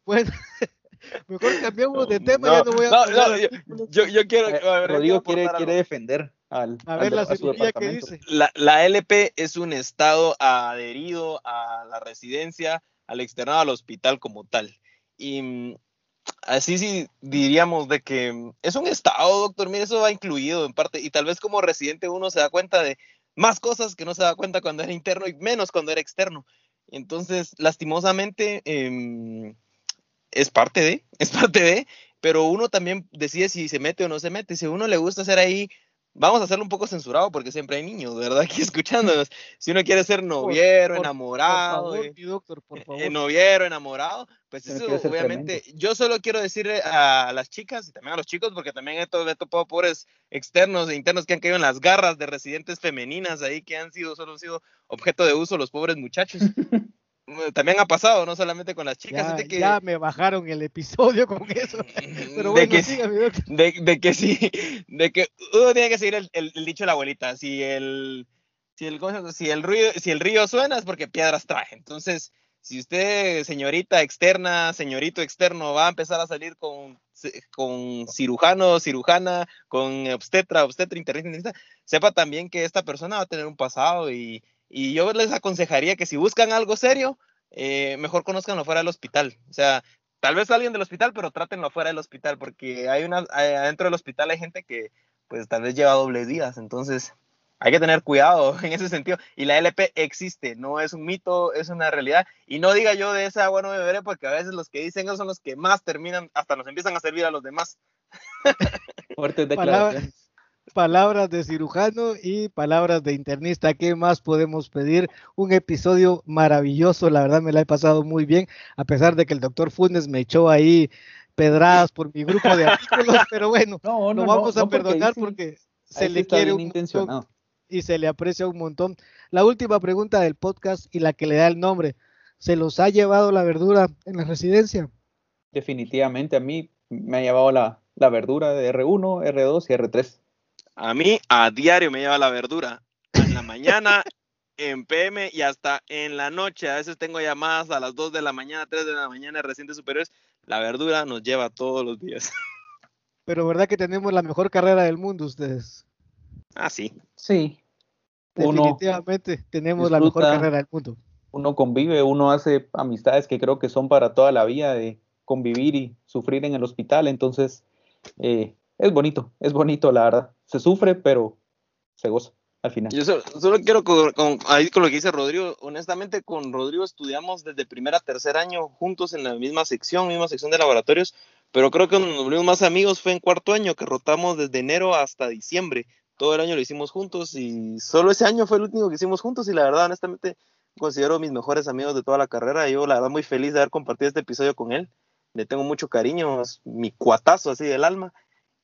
Bueno, mejor cambiamos de tema, ya no voy a no, no, yo, yo, yo quiero, Eh, a ver, Rodrigo quiere, quiere defender al, A ver la a cirugía que dice. La, la LP es un estado adherido a la residencia, al externado, al hospital como tal. Y mm, así sí diríamos de que mm, es un estado, doctor, mire, eso va incluido en parte, y tal vez como residente uno se da cuenta de más cosas que no se da cuenta cuando era interno y menos cuando era externo. Entonces, lastimosamente, em, es parte de, es parte de, pero uno también decide si se mete o no se mete. Si a uno le gusta hacer ahí, vamos a hacerlo un poco censurado porque siempre hay niños, ¿verdad? Aquí escuchándonos. Si uno quiere ser noviero, por- enamorado, Por favor, eh, mi doctor, por favor. eh, noviero, enamorado, pues Pero eso obviamente, yo solo quiero decirle a las chicas y también a los chicos, porque también he, to- he topado pobres externos e internos que han caído en las garras de residentes femeninas ahí que han sido, solo han sido objeto de uso los pobres muchachos. Mm, también ha pasado, no solamente con las chicas, ya, de que, ya me bajaron el episodio con eso. Pero de bueno, que siga, mi de, de que sí, de que uno tiene que seguir el, el- el dicho de la abuelita, si el, si el, si el río, si el río suena es porque piedras trae. Entonces, si usted, señorita externa, señorito externo, va a empezar a salir con, con cirujano, cirujana, con obstetra, obstetra, internista, sepa también que esta persona va a tener un pasado y, y yo les aconsejaría que si buscan algo serio, eh, mejor conozcanlo fuera del hospital. O sea, tal vez alguien del hospital, pero trátenlo fuera del hospital, porque hay una, hay- adentro del hospital hay gente que pues tal vez lleva dobles vidas, entonces hay que tener cuidado en ese sentido. Y la LP existe, no es un mito, es una realidad. Y no diga yo de esa agua no beberé, porque a veces los que dicen eso son los que más terminan, hasta nos empiezan a servir a los demás. Fuertes declaraciones. Palabras de cirujano y palabras de internista. ¿Qué más podemos pedir? Un episodio maravilloso, la verdad me la he pasado muy bien, a pesar de que el doctor Funes me echó ahí pedradas por mi grupo de artículos, pero bueno, No, lo vamos no, a no, porque perdonar sí- porque ahí se le quiere un montón y se le aprecia un montón. La última pregunta del podcast y la que le da el nombre, ¿se los ha llevado la verdura en la residencia? Definitivamente a mí me ha llevado la, la verdura de R1, R2 y R3. A mí a diario me lleva la verdura. En la mañana, en PM y hasta en la noche. A veces tengo llamadas a las 2 de la mañana, 3 de la mañana, recientes superiores. La verdura nos lleva todos los días. Pero verdad que tenemos la mejor carrera del mundo ustedes. Ah, sí. Sí, uno, Definitivamente tenemos la mejor carrera del mundo. uno convive, uno hace amistades que creo que son para toda la vida de convivir y sufrir en el hospital. Entonces, eh, es bonito, es bonito, la verdad. Se sufre, pero se goza al final. Yo solo, quiero, con, con- ahí con lo que dice Rodrigo, honestamente con Rodrigo estudiamos desde primer a tercer año juntos en la misma sección, misma sección de laboratorios, pero creo que nos volvimos más amigos fue en cuarto año, que rotamos desde enero hasta diciembre. Todo el año lo hicimos juntos y solo ese año fue el último que hicimos juntos y la verdad, honestamente, considero mis mejores amigos de toda la carrera. Yo la verdad muy feliz de haber compartido este episodio con él. Le tengo mucho cariño, es mi cuatazo así del alma.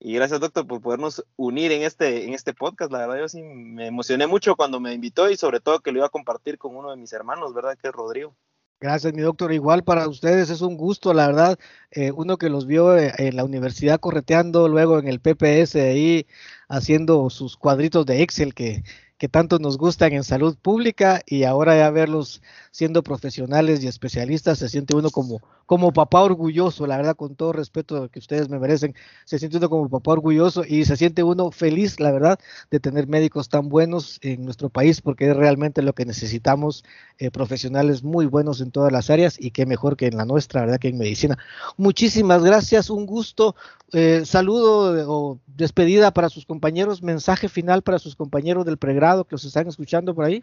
Y gracias, doctor, por podernos unir en este, en este podcast. La verdad, yo sí me emocioné mucho cuando me invitó y sobre todo que lo iba a compartir con uno de mis hermanos, ¿verdad? Que es Rodrigo. Gracias, mi doctor. Igual para ustedes es un gusto, la verdad. eh, uno que los vio eh, en la universidad correteando, luego en el PPS ahí haciendo sus cuadritos de Excel que, que tanto nos gustan en salud pública y ahora ya verlos siendo profesionales y especialistas, se siente uno como, como papá orgulloso, la verdad, con todo respeto que ustedes me merecen, se siente uno como papá orgulloso y se siente uno feliz, la verdad, de tener médicos tan buenos en nuestro país porque es realmente lo que necesitamos eh, profesionales muy buenos en todas las áreas y qué mejor que en la nuestra, ¿verdad? Que en medicina. Muchísimas gracias, un gusto. Eh, saludo o despedida para sus compañeros, mensaje final para sus compañeros del que los están escuchando por ahí.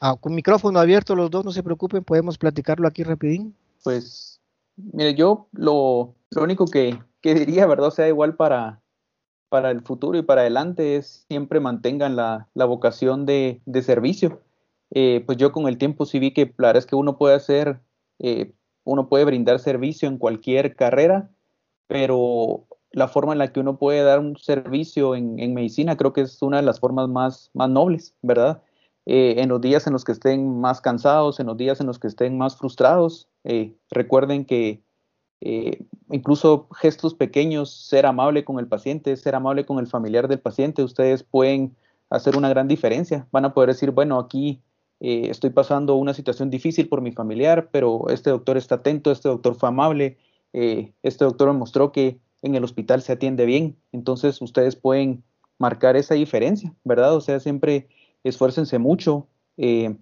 Ah, con micrófono abierto los dos, no se preocupen, podemos platicarlo aquí rapidín. Pues, mire, yo lo, lo único que, que diría, ¿verdad? O sea, igual para, para el futuro y para adelante es siempre mantengan la, la vocación de, de servicio. Eh, pues yo con el tiempo sí vi que la verdad es que uno puede hacer, eh, uno puede brindar servicio en cualquier carrera, pero la forma en la que uno puede dar un servicio en, en medicina creo que es una de las formas más, más nobles, ¿verdad? Eh, en los días en los que estén más cansados, en los días en los que estén más frustrados, eh, recuerden que, eh, incluso gestos pequeños, ser amable con el paciente, ser amable con el familiar del paciente, ustedes pueden hacer una gran diferencia. Van a poder decir, bueno, aquí estoy pasando una situación difícil por mi familiar, pero este doctor está atento, este doctor fue amable, este doctor me mostró que en el hospital se atiende bien, entonces ustedes pueden marcar esa diferencia, ¿verdad? O sea, siempre esfuércense mucho, eh,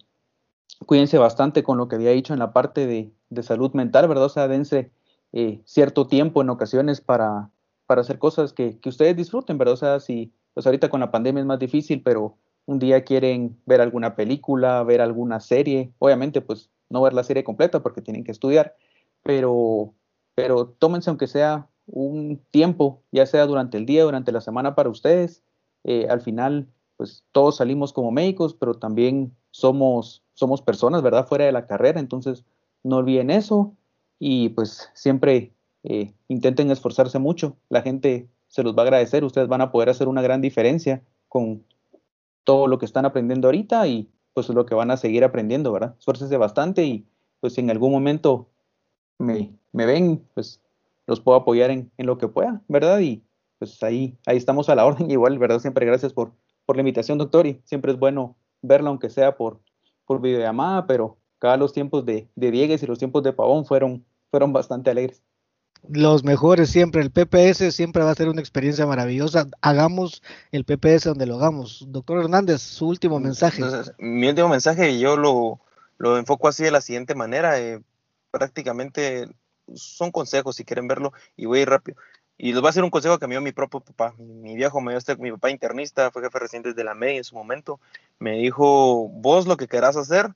cuídense bastante con lo que había dicho en la parte de, salud mental, ¿verdad? O sea, dense cierto tiempo en ocasiones para, para hacer cosas que, que, ustedes disfruten, ¿verdad? O sea, si, pues ahorita con la pandemia es más difícil, pero un día quieren ver alguna película, ver alguna serie, obviamente pues no ver la serie completa porque tienen que estudiar, pero, pero tómense aunque sea un tiempo, ya sea durante el día, durante la semana para ustedes. Eh, al final, pues todos salimos como médicos, pero también somos, somos personas, ¿verdad? Fuera de la carrera, entonces no olviden eso y pues siempre eh, intenten esforzarse mucho. La gente se los va a agradecer, ustedes van a poder hacer una gran diferencia con todo lo que están aprendiendo ahorita y pues lo que van a seguir aprendiendo, ¿verdad? Esfuércense bastante y pues si en algún momento me, me ven, pues los puedo apoyar en, en, lo que pueda, ¿verdad? Y pues ahí, ahí estamos a la orden igual, ¿verdad? Siempre gracias por, por la invitación, doctor, y siempre es bueno verla, aunque sea por, por videollamada, pero cada los tiempos de, de Diegues y los tiempos de Pavón fueron, fueron bastante alegres los mejores siempre. El PPS siempre va a ser una experiencia maravillosa. Hagamos el PPS donde lo hagamos. Doctor Hernández, su último mensaje. mi último mensaje, yo lo, lo, enfoco así de la siguiente manera. Eh, prácticamente son consejos si quieren verlo y voy rápido. Y les voy a hacer un consejo que me dio mi propio papá. Mi, viejo me dio este, mi papá internista, fue jefe reciente de la MEI en su momento. Me dijo, vos lo que querás hacer,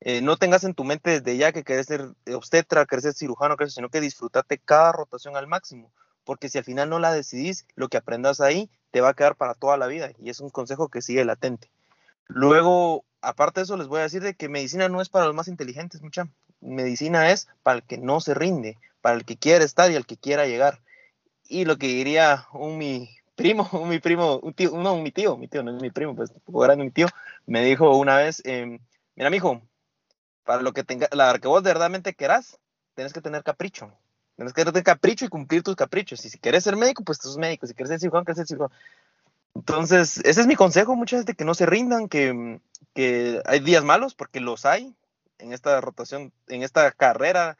eh, no tengas en tu mente desde ya que querés ser obstetra, querés ser cirujano, sino que disfrutate cada rotación al máximo, porque si al final no la decidís, lo que aprendas ahí te va a quedar para toda la vida y es un consejo que sigue latente. Luego, aparte de eso, les voy a decir de que medicina no es para los más inteligentes, mucha. Medicina es para el que no se rinde, para el que quiere estar y el que quiera llegar. Y lo que diría un mi primo, un mi primo, un tío, no, un mi tío, mi tío no es mi primo, pues grande mi tío, me dijo una vez, eh, mira, mijo, para lo que tenga, la que vos verdaderamente querás, tienes que tener capricho. Tienes que tener capricho y cumplir tus caprichos. Y si quieres ser médico, pues tú eres médico. Si quieres ser cirujano, quieres ser cirujano. Entonces, ese es mi consejo, muchas veces, de que no se rindan, que, que hay días malos, porque los hay en esta rotación, en esta carrera.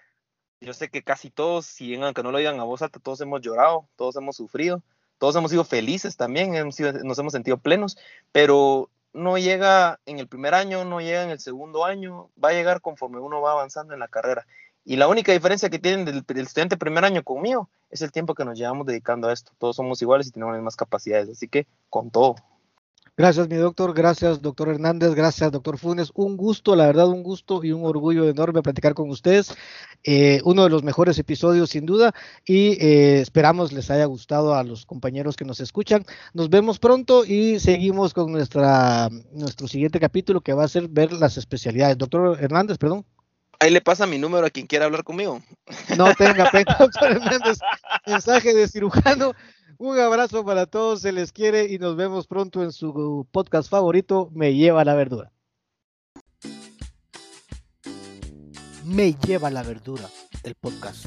Yo sé que casi todos, si aunque no lo digan a voz alta, todos hemos llorado, todos hemos sufrido, todos hemos sido felices también, hemos sido, nos hemos sentido plenos, pero no llega en el primer año, no llega en el segundo año, va a llegar conforme uno va avanzando en la carrera. Y la única diferencia que tienen del, estudiante primer año conmigo es el tiempo que nos llevamos dedicando a esto. Todos somos iguales y tenemos las mismas capacidades, así que con todo. Gracias, mi doctor. Gracias, doctor Hernández. Gracias, doctor Funes. Un gusto, la verdad, un gusto y un orgullo enorme platicar con ustedes. Eh, uno de los mejores episodios, sin duda, y eh, esperamos les haya gustado a los compañeros que nos escuchan. Nos vemos pronto y seguimos con nuestra, nuestro siguiente capítulo que va a ser ver las especialidades. Doctor Hernández, perdón. Ahí le pasa mi número a quien quiera hablar conmigo. No tenga pena, doctor Hernández. Mensaje de cirujano. Un abrazo para todos, se les quiere y nos vemos pronto en su podcast favorito, Me lleva la verdura. Me lleva la verdura, el podcast.